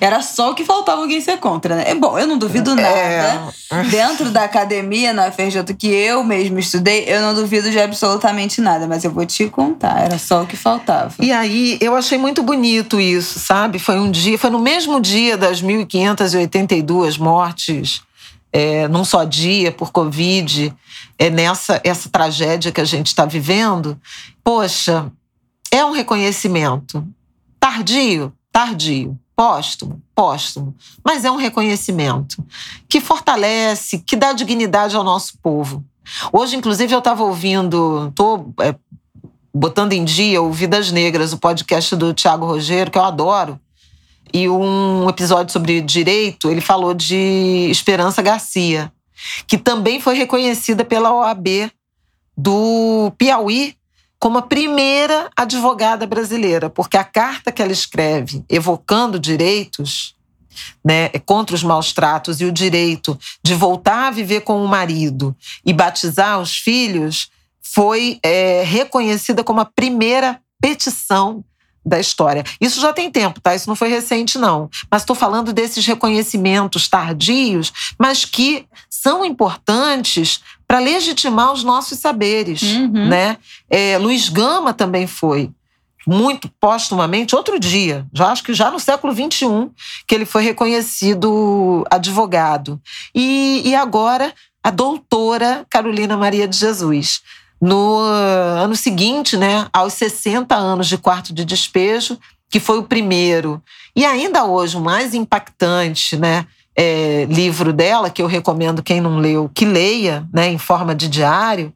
S1: Era só o que faltava alguém ser contra, né? É bom, eu não duvido nada.
S2: É.
S1: Dentro da academia, na FRJ, que eu mesmo estudei, eu não duvido de absolutamente nada, mas eu vou te contar, era só o que faltava.
S2: E aí, eu achei muito bonito isso, sabe? Foi um dia, foi no mesmo dia das 1.582 mortes, é, num só dia por Covid, é nessa essa tragédia que a gente está vivendo. Poxa, é um reconhecimento. Tardio? Tardio. Póstumo? Póstumo. Mas é um reconhecimento que fortalece, que dá dignidade ao nosso povo. Hoje, inclusive, eu estava ouvindo, estou é, botando em dia o Vidas Negras, o podcast do Tiago Rogério, que eu adoro. E um episódio sobre direito, ele falou de Esperança Garcia, que também foi reconhecida pela OAB do Piauí como a primeira advogada brasileira, porque a carta que ela escreve evocando direitos né, contra os maus tratos e o direito de voltar a viver com o marido e batizar os filhos foi é, reconhecida como a primeira petição da história. Isso já tem tempo, tá? Isso não foi recente, não. Mas estou falando desses reconhecimentos tardios, mas que são importantes para legitimar os nossos saberes,
S1: Uhum.
S2: né? É, Luiz Gama também foi muito postumamente, outro dia, já acho que já no século XXI, que ele foi reconhecido advogado. E, e agora a doutora Carolina Maria de Jesus. No uh, ano seguinte, né, aos 60 anos de quarto de despejo, que foi o primeiro, e ainda hoje o mais impactante, né, é, livro dela, que eu recomendo quem não leu, que leia, né, em forma de diário,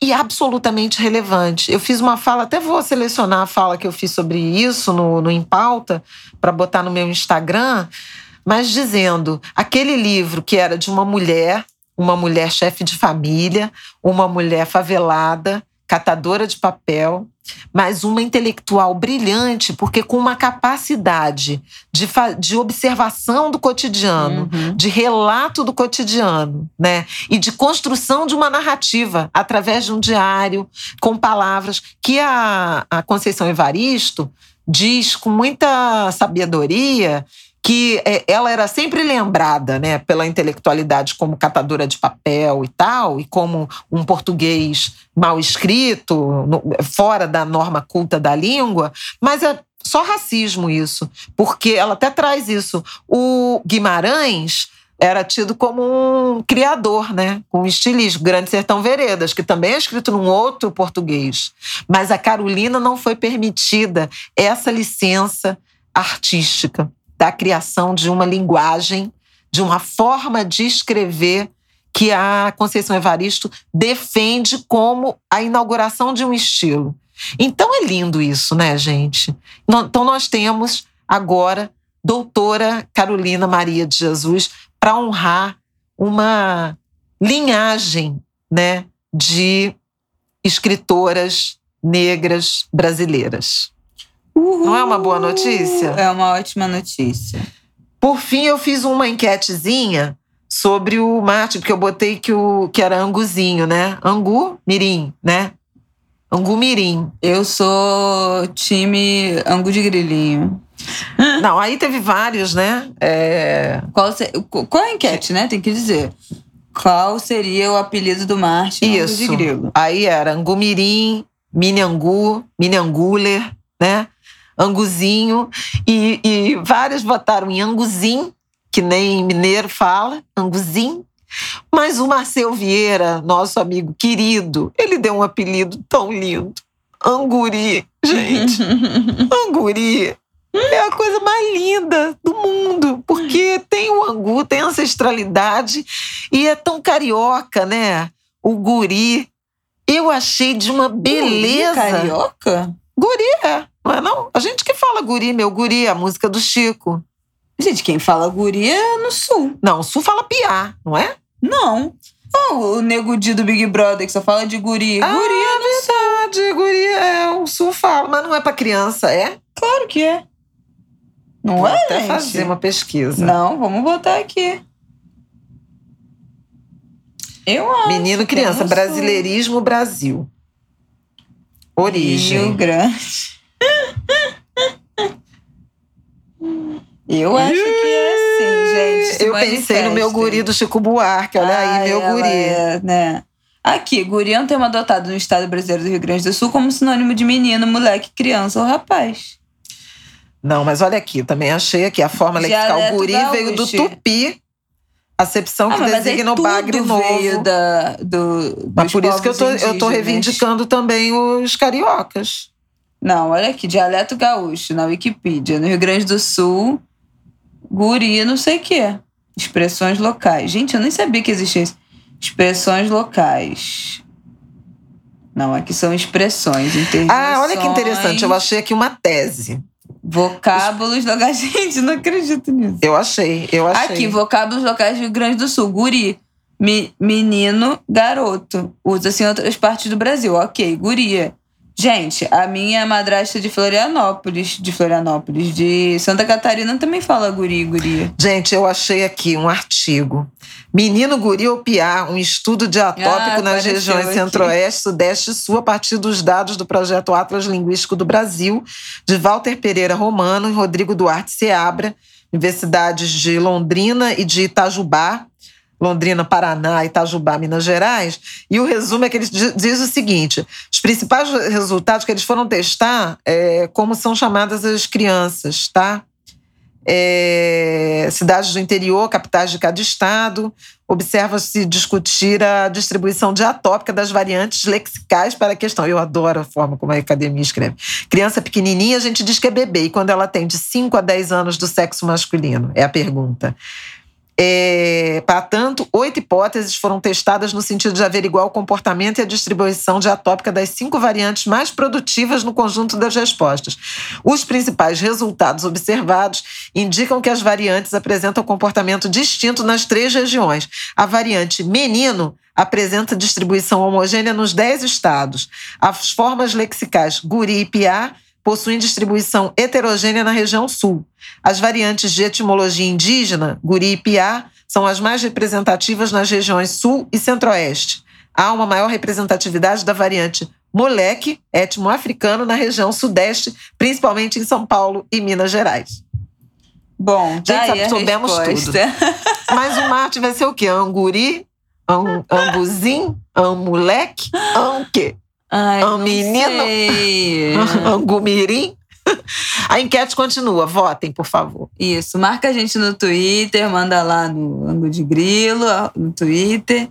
S2: e absolutamente relevante. Eu fiz uma fala, até vou selecionar a fala que eu fiz sobre isso no, no Em Pauta, para botar no meu Instagram, mas dizendo aquele livro que era de uma mulher, uma mulher chefe de família, uma mulher favelada, catadora de papel, mas uma intelectual brilhante, porque com uma capacidade de, de observação do cotidiano,
S1: Uhum.
S2: de relato do cotidiano, né? E de construção de uma narrativa através de um diário, com palavras, que a, a Conceição Evaristo diz com muita sabedoria que é, ela era sempre lembrada, né, pela intelectualidade como catadora de papel e tal, e como um português mal escrito, fora da norma culta da língua, mas é só racismo isso, porque ela até traz isso. O Guimarães era tido como um criador, né? Um estilista, Grande Sertão Veredas, que também é escrito num outro português. Mas a Carolina não foi permitida essa licença artística da criação de uma linguagem, de uma forma de escrever que a Conceição Evaristo defende como a inauguração de um estilo. Então é lindo isso, né, gente? Então nós temos agora doutora Carolina Maria de Jesus para honrar uma linhagem, né, de escritoras negras brasileiras. Não é uma boa notícia?
S1: É uma ótima notícia.
S2: Por fim, eu fiz uma enquetezinha sobre o Marte, porque eu botei que, o, que era anguzinho, né? Angu Mirim, né? Angu Mirim.
S1: Eu sou time angu de grilinho.
S2: Não, aí teve vários, né? É,
S1: Qual, se- qual é a enquete, né? Tem que dizer. Qual seria o apelido do Marte
S2: Isso.
S1: de grilo?
S2: Aí era Angu Mirim, Mini Angu, Mini Anguler, né? Anguzinho. E, e vários votaram em Anguzinho, que nem mineiro fala, Anguzinho. Mas o Marcel Vieira, nosso amigo querido, ele deu um apelido tão lindo. Anguri, gente. Anguri é a coisa mais linda do mundo, porque tem o angu, tem ancestralidade e é tão carioca, né? O guri. Eu achei de uma beleza.
S1: Guri Carioca?
S2: Guri é, não é não? A gente que fala guri, meu guri, a música do Chico.
S1: Gente, quem fala guri é no sul.
S2: Não, o Sul fala piá, não é?
S1: Não. Oh, o nego Di do Big Brother que só fala de guri.
S2: Ah,
S1: guri é no
S2: verdade, guri é, o Sul fala, mas não é pra criança, é?
S1: Claro que é. Não
S2: Vou
S1: é,
S2: até
S1: gente?
S2: fazer uma pesquisa.
S1: Não, vamos botar aqui. Eu acho.
S2: Menino criança,
S1: é sul.
S2: brasileirismo Brasil. Origem.
S1: Rio Grande. Eu acho que é assim, gente.
S2: Eu
S1: se
S2: pensei no meu guri do Chico Buarque, olha aí,
S1: Ai,
S2: meu guri.
S1: é, né? Aqui, guri é um termo adotado no estado brasileiro do Rio Grande do Sul como sinônimo de menino, moleque, criança ou rapaz.
S2: Não, mas olha aqui, também achei aqui a forma lexical
S1: Dialeto
S2: guri veio do
S1: gaúcho.
S2: tupi, acepção que
S1: Ah, mas aí
S2: designa o bagre
S1: veio
S2: novo.
S1: Da, do,
S2: Mas por isso que eu tô, eu tô reivindicando também os cariocas.
S1: Não, olha aqui, dialeto gaúcho na Wikipedia. No Rio Grande do Sul, guri, não sei o quê. Expressões locais. Gente, eu nem sabia que existia isso. Expressões locais. Não, aqui são expressões, interjeições.
S2: Ah, olha que interessante, eu achei aqui uma tese.
S1: Vocábulos locais. Gente, não acredito nisso.
S2: Eu achei, eu achei.
S1: Aqui, vocábulos locais do Rio Grande do Sul. Guri, mi- menino, garoto. Usa-se em outras partes do Brasil. Ok, guria. Gente, a minha madrasta de Florianópolis, de Florianópolis, de Santa Catarina também fala guri, guria.
S2: Gente, eu achei aqui um artigo. Menino Guri ou Piá, um estudo diatópico
S1: Ah,
S2: nas regiões. Centro-Oeste, Sudeste e Sul, a partir dos dados do projeto Atlas Linguístico do Brasil, de Walter Pereira Romano e Rodrigo Duarte Seabra, universidades de Londrina e de Itajubá, Londrina, Paraná, Itajubá, Minas Gerais. E o resumo é que ele di- diz o seguinte: os principais resultados que eles foram testar é como são chamadas as crianças, tá? É, cidades do interior, capitais de cada estado. Observa-se discutir a distribuição diatópica das variantes lexicais para a questão. Eu adoro a forma como a academia escreve. Criança pequenininha, a gente diz que é bebê. E quando ela tem de 5 a 10 anos do sexo masculino? É a pergunta. É, para tanto, oito hipóteses foram testadas no sentido de averiguar o comportamento e a distribuição diatópica das cinco variantes mais produtivas no conjunto das respostas. Os principais resultados observados indicam que as variantes apresentam comportamento distinto nas três regiões. A variante menino apresenta distribuição homogênea nos dez estados. As formas lexicais guri e piá possuem distribuição heterogênea na região sul. As variantes de etimologia indígena, guri e piá, são as mais representativas nas regiões sul e centro-oeste. Há uma maior representatividade da variante moleque, etmo-africano, na região sudeste, principalmente em São Paulo e Minas Gerais.
S1: Bom, tá aí a
S2: soubemos
S1: resposta.
S2: Mas o Marte vai ser o quê? Anguri? Am, ambuzinho? Amuleque? Am quê?
S1: Ai, não
S2: menino. Angumirim? A enquete continua. Votem, por favor.
S1: Isso, marca a gente no Twitter, manda lá no Ângulo de Grilo, no Twitter,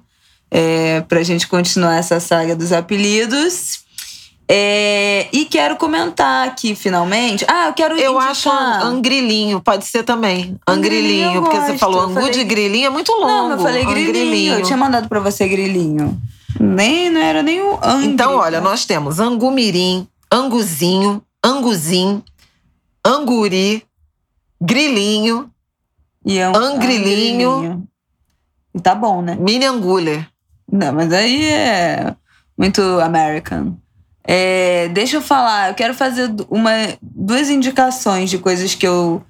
S1: é, pra gente continuar essa saga dos apelidos. É, e quero comentar aqui, finalmente. Ah, eu quero
S2: Eu
S1: indicar.
S2: acho angrilinho, pode ser também.
S1: Angrilinho
S2: Angrilinho, porque você falou angu
S1: falei-
S2: de grilinho, é muito longo.
S1: Não, eu falei grilinho. Eu tinha mandado pra você grilinho. Nem, não era nem o angri.
S2: Então, olha, nós temos angumirim, anguzinho, anguzim, anguri, grilinho,
S1: e é um,
S2: angrilinho.
S1: angrilinho. E tá bom, né?
S2: mini anguler.
S1: Não, mas aí é muito American. É, deixa eu falar, eu quero fazer uma, duas indicações de coisas que eu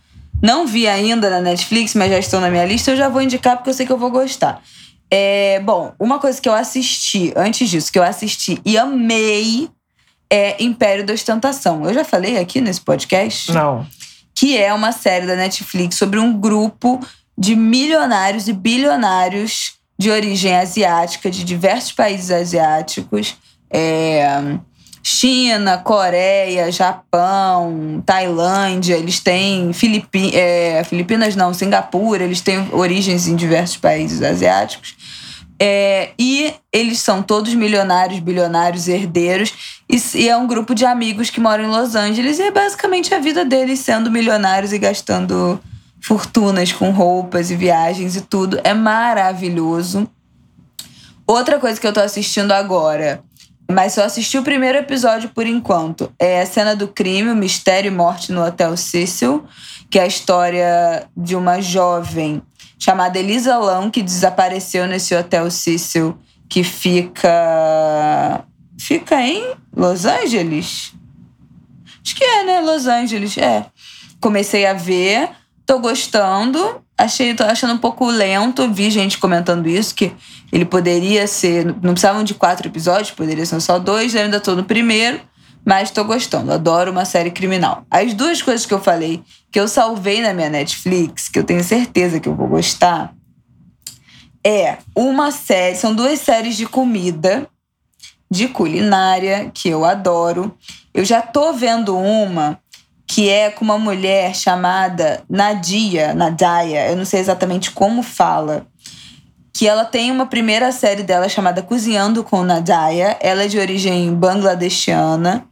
S1: não vi ainda na Netflix, mas já estão na minha lista. Eu já vou indicar porque eu sei que eu vou gostar. É, bom, uma coisa que eu assisti, antes disso, que eu assisti e amei é Império da Ostentação. Eu já falei aqui nesse podcast
S2: Não.
S1: que é uma série da Netflix sobre um grupo de milionários e bilionários de origem asiática, de diversos países asiáticos. É, China, Coreia, Japão, Tailândia, eles têm Filipi é, Filipinas não, Singapura, eles têm origens em diversos países asiáticos. É, e eles são todos milionários, bilionários, herdeiros. E, e é um grupo de amigos que moram em Los Angeles. E é basicamente a vida deles sendo milionários e gastando fortunas com roupas e viagens e tudo. É maravilhoso. Outra coisa que eu tô assistindo agora, mas só assisti o primeiro episódio por enquanto, é a cena do crime, o mistério e morte no Hotel Cecil, que é a história de uma jovem chamada Elisa Lam, que desapareceu nesse Hotel Cecil, que fica. Fica em Los Angeles? Acho que é, né? Los Angeles, é. Comecei a ver, tô gostando. Achei, tô achando um pouco lento. Vi gente comentando isso, que ele poderia ser. Não precisavam de quatro episódios, poderia ser só dois. Eu ainda tô no primeiro, mas tô gostando. Adoro uma série criminal. As duas coisas que eu falei que eu salvei na minha Netflix, que eu tenho certeza que eu vou gostar, é uma série, são duas séries de comida, de culinária, que eu adoro. Eu já tô vendo uma que é com uma mulher chamada Nadia, Nadia, eu não sei exatamente como fala, que ela tem uma primeira série dela chamada Cozinhando com Nadia. Ela é de origem bangladeshiana,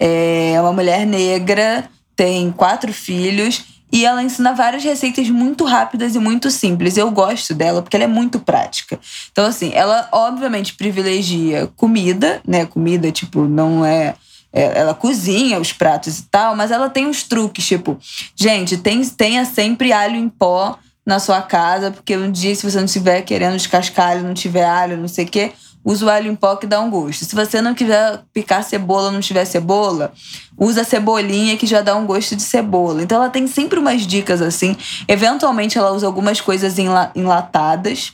S1: é uma mulher negra, tem quatro filhos e ela ensina várias receitas muito rápidas e muito simples. Eu gosto dela porque ela é muito prática. Então, assim, ela obviamente privilegia comida, né? Comida, tipo, não é. É ela cozinha os pratos e tal, mas ela tem uns truques, tipo, gente, tem, tenha sempre alho em pó na sua casa, porque um dia, se você não estiver querendo descascar alho, não tiver alho, não sei o quê, usa o alho em pó que dá um gosto. Se você não quiser picar cebola, não tiver cebola, usa cebolinha que já dá um gosto de cebola. Então ela tem sempre umas dicas assim. Eventualmente ela usa algumas coisas enlatadas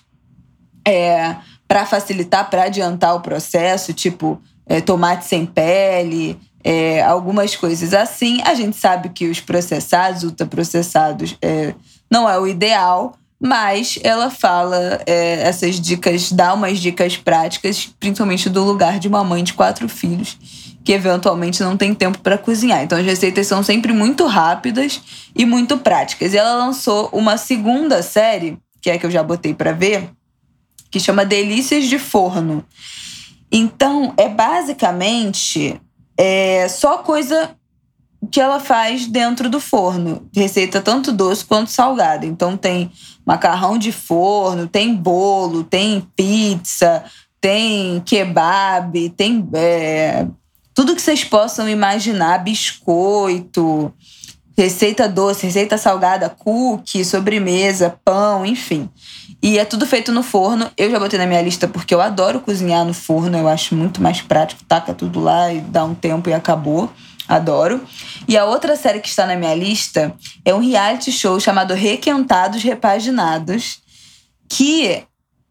S1: é, para facilitar, para adiantar o processo, tipo é, tomate sem pele. É, algumas coisas assim. A gente sabe que os processados, ultraprocessados, é, não é o ideal, mas ela fala é, essas dicas, dá umas dicas práticas, principalmente do lugar de uma mãe de quatro filhos, que eventualmente não tem tempo para cozinhar. Então as receitas são sempre muito rápidas e muito práticas. E ela lançou uma segunda série, que é que eu já botei para ver, que chama Delícias de Forno. Então é basicamente é, só coisa que ela faz dentro do forno. Receita tanto doce quanto salgada. Então tem macarrão de forno, tem bolo, tem pizza, tem kebab, tem é, tudo que vocês possam imaginar, biscoito, receita doce, receita salgada, cookie, sobremesa, pão, enfim. E é tudo feito no forno. Eu já botei na minha lista porque eu adoro cozinhar no forno, eu acho muito mais prático, taca tudo lá e dá um tempo e acabou. Adoro. E a outra série que está na minha lista é um reality show chamado Requentados Repaginados, que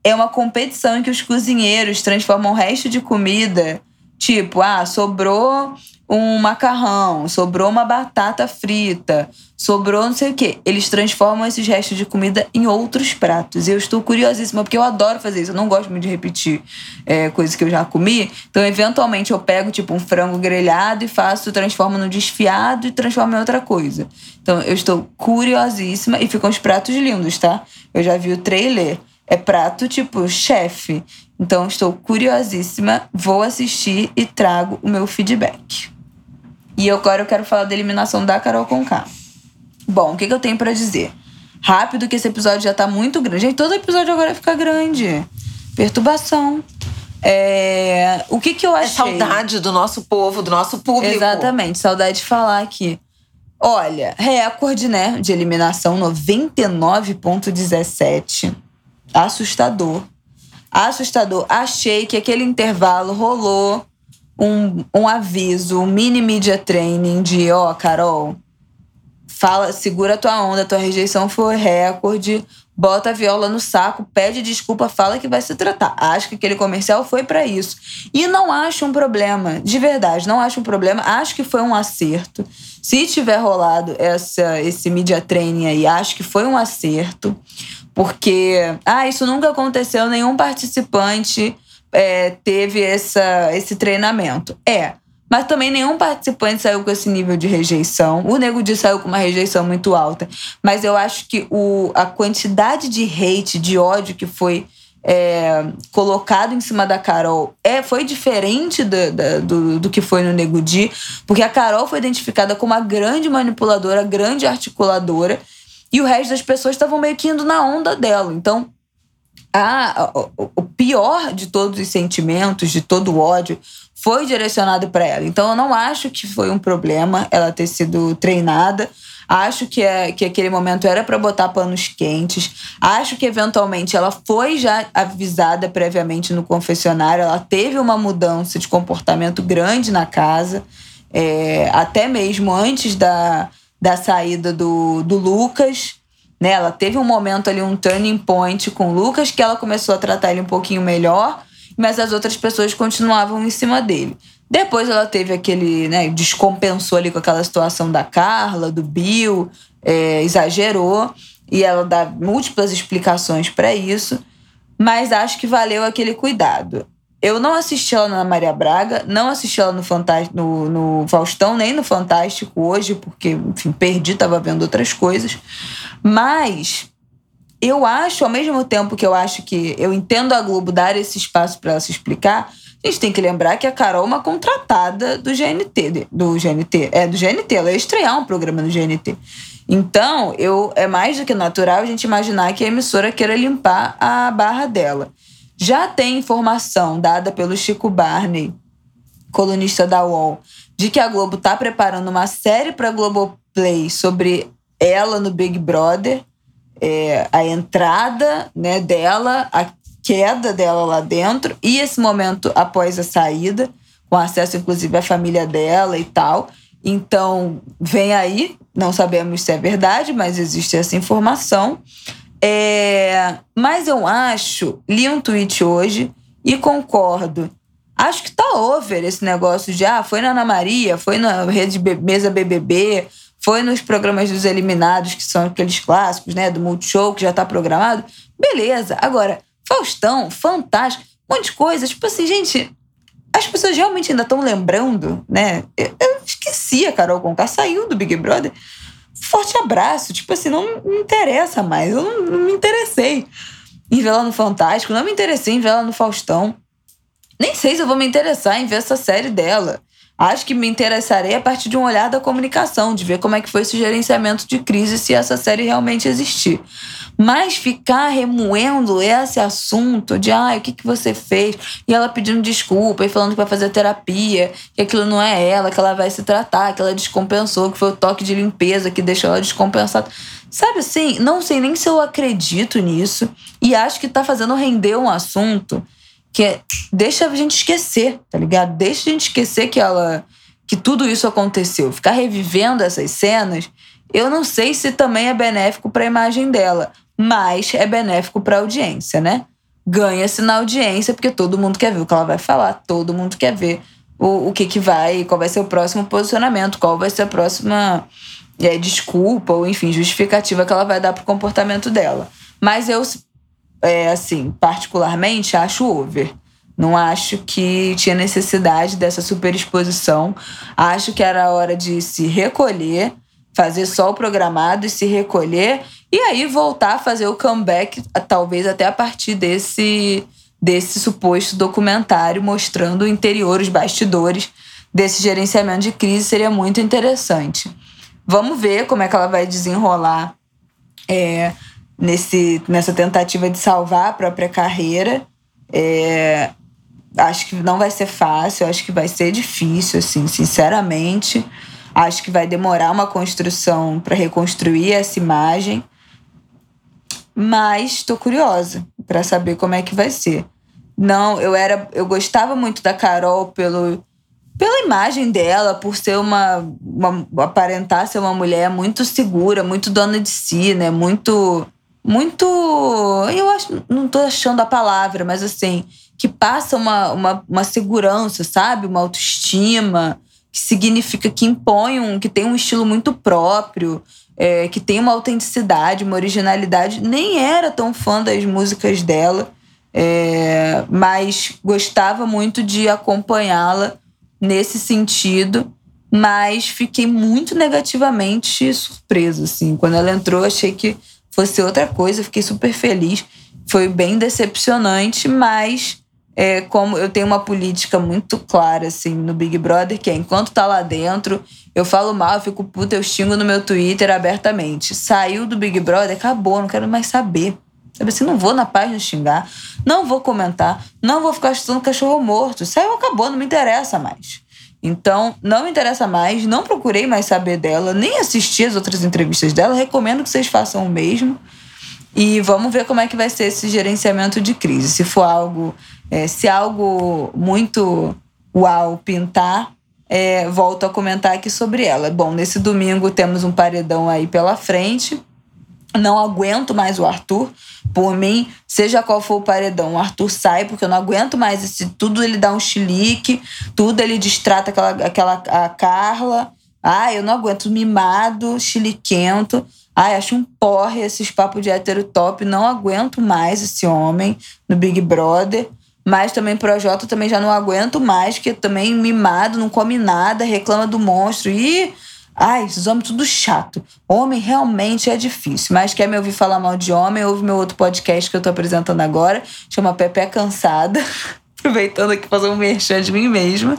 S1: é uma competição em que os cozinheiros transformam o resto de comida, tipo, ah, sobrou um macarrão, sobrou uma batata frita, sobrou não sei o quê. Eles transformam esses restos de comida em outros pratos. E eu estou curiosíssima, porque eu adoro fazer isso. Eu não gosto muito de repetir é, coisas que eu já comi. Então, eventualmente, eu pego, tipo, um frango grelhado e faço, transformo no desfiado e transformo em outra coisa. Então, eu estou curiosíssima e ficam os pratos lindos, tá? Eu já vi o trailer. É prato, tipo, chefe. Então, estou curiosíssima, vou assistir e trago o meu feedback. E agora eu quero falar da eliminação da Carol Conká. Bom, o que, que eu tenho para dizer? Rápido que esse episódio já tá muito grande. Gente, todo episódio agora fica grande. Perturbação. É... O que, que eu é achei?
S2: É saudade do nosso povo, do nosso público.
S1: Exatamente, saudade de falar aqui. Olha, recorde, né, de eliminação 99.17. Assustador. Assustador. Achei que aquele intervalo rolou um, um aviso, um mini media training de, ó, oh, Carol, fala, segura tua onda, tua rejeição foi recorde, bota a viola no saco, pede desculpa, fala que vai se tratar. Acho que aquele comercial foi para isso. E não acho um problema, de verdade, não acho um problema, acho que foi um acerto. Se tiver rolado essa, esse media training aí, acho que foi um acerto, porque, ah, isso nunca aconteceu, nenhum participante é, teve essa, esse treinamento. É. Mas também nenhum participante saiu com esse nível de rejeição. O Nego Di saiu com uma rejeição muito alta. Mas eu acho que o, a quantidade de hate, de ódio que foi é, colocado em cima da Carol é, foi diferente do, do, do que foi no Nego Di. Porque a Carol foi identificada como a grande manipuladora, a grande articuladora. E o resto das pessoas estavam meio que indo na onda dela. Então, a, o, o pior de todos os sentimentos, de todo o ódio, foi direcionado para ela. Então eu não acho que foi um problema ela ter sido treinada. Acho que, é, que aquele momento era para botar panos quentes. Acho que eventualmente ela foi já avisada previamente no confessionário. Ela teve uma mudança de comportamento grande na casa, é, até mesmo antes da, da saída do, do Lucas. Né? Ela teve um momento ali, um turning point com o Lucas, que ela começou a tratar ele um pouquinho melhor. mas as outras pessoas continuavam em cima dele. Depois ela teve aquele, né, descompensou ali com aquela situação da Carla, do Bill, é, exagerou e ela dá múltiplas explicações para isso, mas acho que valeu aquele cuidado. Eu não assisti ela na Maria Braga, não assisti ela no, no, no Faustão, nem no Fantástico hoje, porque, enfim, perdi, tava vendo outras coisas. Mas eu acho, ao mesmo tempo que eu acho que eu entendo a Globo dar esse espaço para ela se explicar, a gente tem que lembrar que a Carol é uma contratada do GNT, do GNT, é do GNT, ela ia estrear um programa no GNT. Então, eu é mais do que natural a gente imaginar que a emissora queira limpar a barra dela. Já tem informação dada pelo Chico Barney, colunista da UOL, de que a Globo está preparando uma série para Globoplay sobre ela no Big Brother, é, a entrada né, dela, a queda dela lá dentro e esse momento após a saída, com acesso inclusive à família dela e tal. Então, vem aí, não sabemos se é verdade, mas existe essa informação. É, mas eu acho, li um tweet hoje e concordo. Acho que tá over esse negócio de ah, foi na Ana Maria, foi na rede mesa BBB, foi nos programas dos eliminados, que são aqueles clássicos, né, do Multishow, que já tá programado. Beleza. Agora, Faustão, fantástico, um monte de coisa. Tipo assim, gente, as pessoas realmente ainda estão lembrando, né? Eu, eu esqueci a Carol Conká, saiu do Big Brother. Forte abraço. Tipo assim, não me interessa mais. Eu não, não me interessei em ver ela no Fantástico, não me interessei em ver ela no Faustão. Nem sei se eu vou me interessar em ver essa série dela. Acho que me interessarei a partir de um olhar da comunicação, de ver como é que foi esse gerenciamento de crise, se essa série realmente existir. Mas ficar remoendo esse assunto de ah, o que, que você fez? E ela pedindo desculpa e falando que vai fazer terapia, que aquilo não é ela, que ela vai se tratar, que ela descompensou, que foi o toque de limpeza que deixou ela descompensada. Sabe assim, não sei nem se eu acredito nisso e acho que tá fazendo render um assunto que é, deixa a gente esquecer, tá ligado? Deixa a gente esquecer que ela que tudo isso aconteceu. Ficar revivendo essas cenas, eu não sei se também é benéfico para a imagem dela mas é benéfico para a audiência, né? Ganha-se na audiência, porque todo mundo quer ver o que ela vai falar, todo mundo quer ver o, o que, que vai, qual vai ser o próximo posicionamento, qual vai ser a próxima é, desculpa, ou enfim, justificativa que ela vai dar pro comportamento dela. Mas eu, é, assim, particularmente, acho over. Não acho que tinha necessidade dessa superexposição. Acho que era hora de se recolher, fazer só o programado e se recolher e aí voltar a fazer o comeback, talvez até a partir desse, desse suposto documentário mostrando o interior, os bastidores desse gerenciamento de crise, seria muito interessante. Vamos ver como é que ela vai desenrolar é, nesse, nessa tentativa de salvar a própria carreira. É, acho que não vai ser fácil, acho que vai ser difícil, assim, sinceramente. Acho que vai demorar uma construção para reconstruir essa imagem mas estou curiosa para saber como é que vai ser. Não, eu era, eu gostava muito da Carol pelo pela imagem dela, por ser uma, uma aparentar ser uma mulher muito segura, muito dona de si, né? Muito muito, eu acho, não tô achando a palavra, mas assim, que passa uma, uma, uma segurança, sabe? Uma autoestima, que significa que impõe um, que tem um estilo muito próprio, é, que tem uma autenticidade, uma originalidade. Nem era tão fã das músicas dela, é, mas gostava muito de acompanhá-la nesse sentido. Mas fiquei muito negativamente surpresa, assim. Quando ela entrou, achei que fosse outra coisa, fiquei super feliz. Foi bem decepcionante, mas é, como eu tenho uma política muito clara, assim, no Big Brother, que é enquanto tá lá dentro, eu falo mal, eu fico puta, eu xingo no meu Twitter abertamente. Saiu do Big Brother, acabou, não quero mais saber. Sabe assim, não vou na página xingar, não vou comentar, não vou ficar chutando cachorro morto. Saiu, acabou, não me interessa mais. Então, não me interessa mais, não procurei mais saber dela, nem assisti as outras entrevistas dela. Recomendo que vocês façam o mesmo. E vamos ver como é que vai ser esse gerenciamento de crise. Se for algo é, se algo muito uau pintar, é, volto a comentar aqui sobre ela. Bom, nesse domingo temos um paredão aí pela frente. Não aguento mais o Arthur. Por mim, seja qual for o paredão, o Arthur sai, porque eu não aguento mais esse. Tudo ele dá um chilique, tudo ele distrata aquela, aquela a Carla. Ai, eu não aguento. Mimado, chiliquento. Ai, acho um porre esses papos de hétero top. Não aguento mais esse homem no Big Brother. Mas também Projota também já não aguento mais, que também mimado, não come nada, reclama do monstro. E. Ai, esses homens tudo chato. Homem realmente é difícil. Mas quer me ouvir falar mal de homem, ouve meu outro podcast que eu tô apresentando agora, chama Pepe Cansada. Aproveitando aqui fazer um merchan de mim mesma.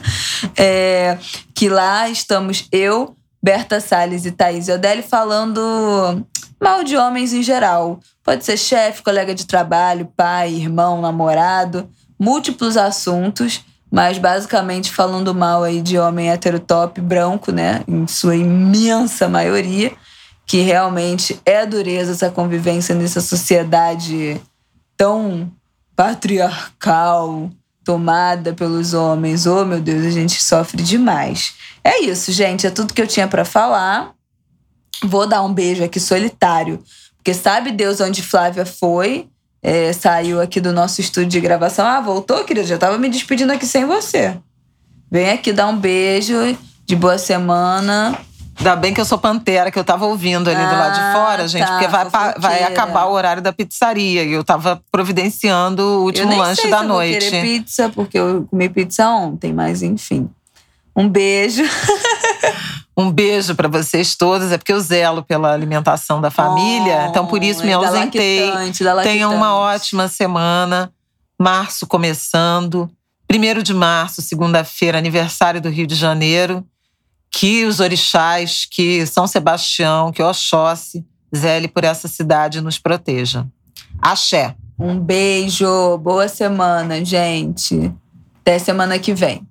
S1: É, que lá estamos eu, Berta Salles e Thaís Odelli falando mal de homens em geral. Pode ser chefe, colega de trabalho, pai, irmão, namorado múltiplos assuntos, mas basicamente falando mal aí de homem heterotop branco, né, em sua imensa maioria, que realmente é dureza essa convivência nessa sociedade tão patriarcal, tomada pelos homens. Oh, meu Deus, a gente sofre demais. É isso, gente, é tudo que eu tinha para falar. Vou dar um beijo aqui solitário, porque sabe Deus onde Flávia foi é, saiu aqui do nosso estúdio de gravação. Ah, voltou, querida? Já tava me despedindo aqui sem você. Vem aqui dar um beijo, de boa semana.
S2: Ainda bem que eu sou pantera, que eu tava ouvindo ali ah, do lado de ah, fora, gente, tá, porque vai, vai acabar o horário da pizzaria. E eu tava providenciando o último lanche da noite. Eu
S1: vou querer pizza, porque eu comi pizza ontem, mas enfim. Um beijo.
S2: Um beijo para vocês todas. É porque eu zelo pela alimentação da família. Oh, então, por isso me ausentei. Tenham uma ótima semana. Março começando. Primeiro de março, segunda-feira, aniversário do Rio de Janeiro. Que os orixás, que São Sebastião, que Oxóssi, zele por essa cidade e nos proteja. Axé.
S1: Um beijo. Boa semana, gente. Até semana que vem.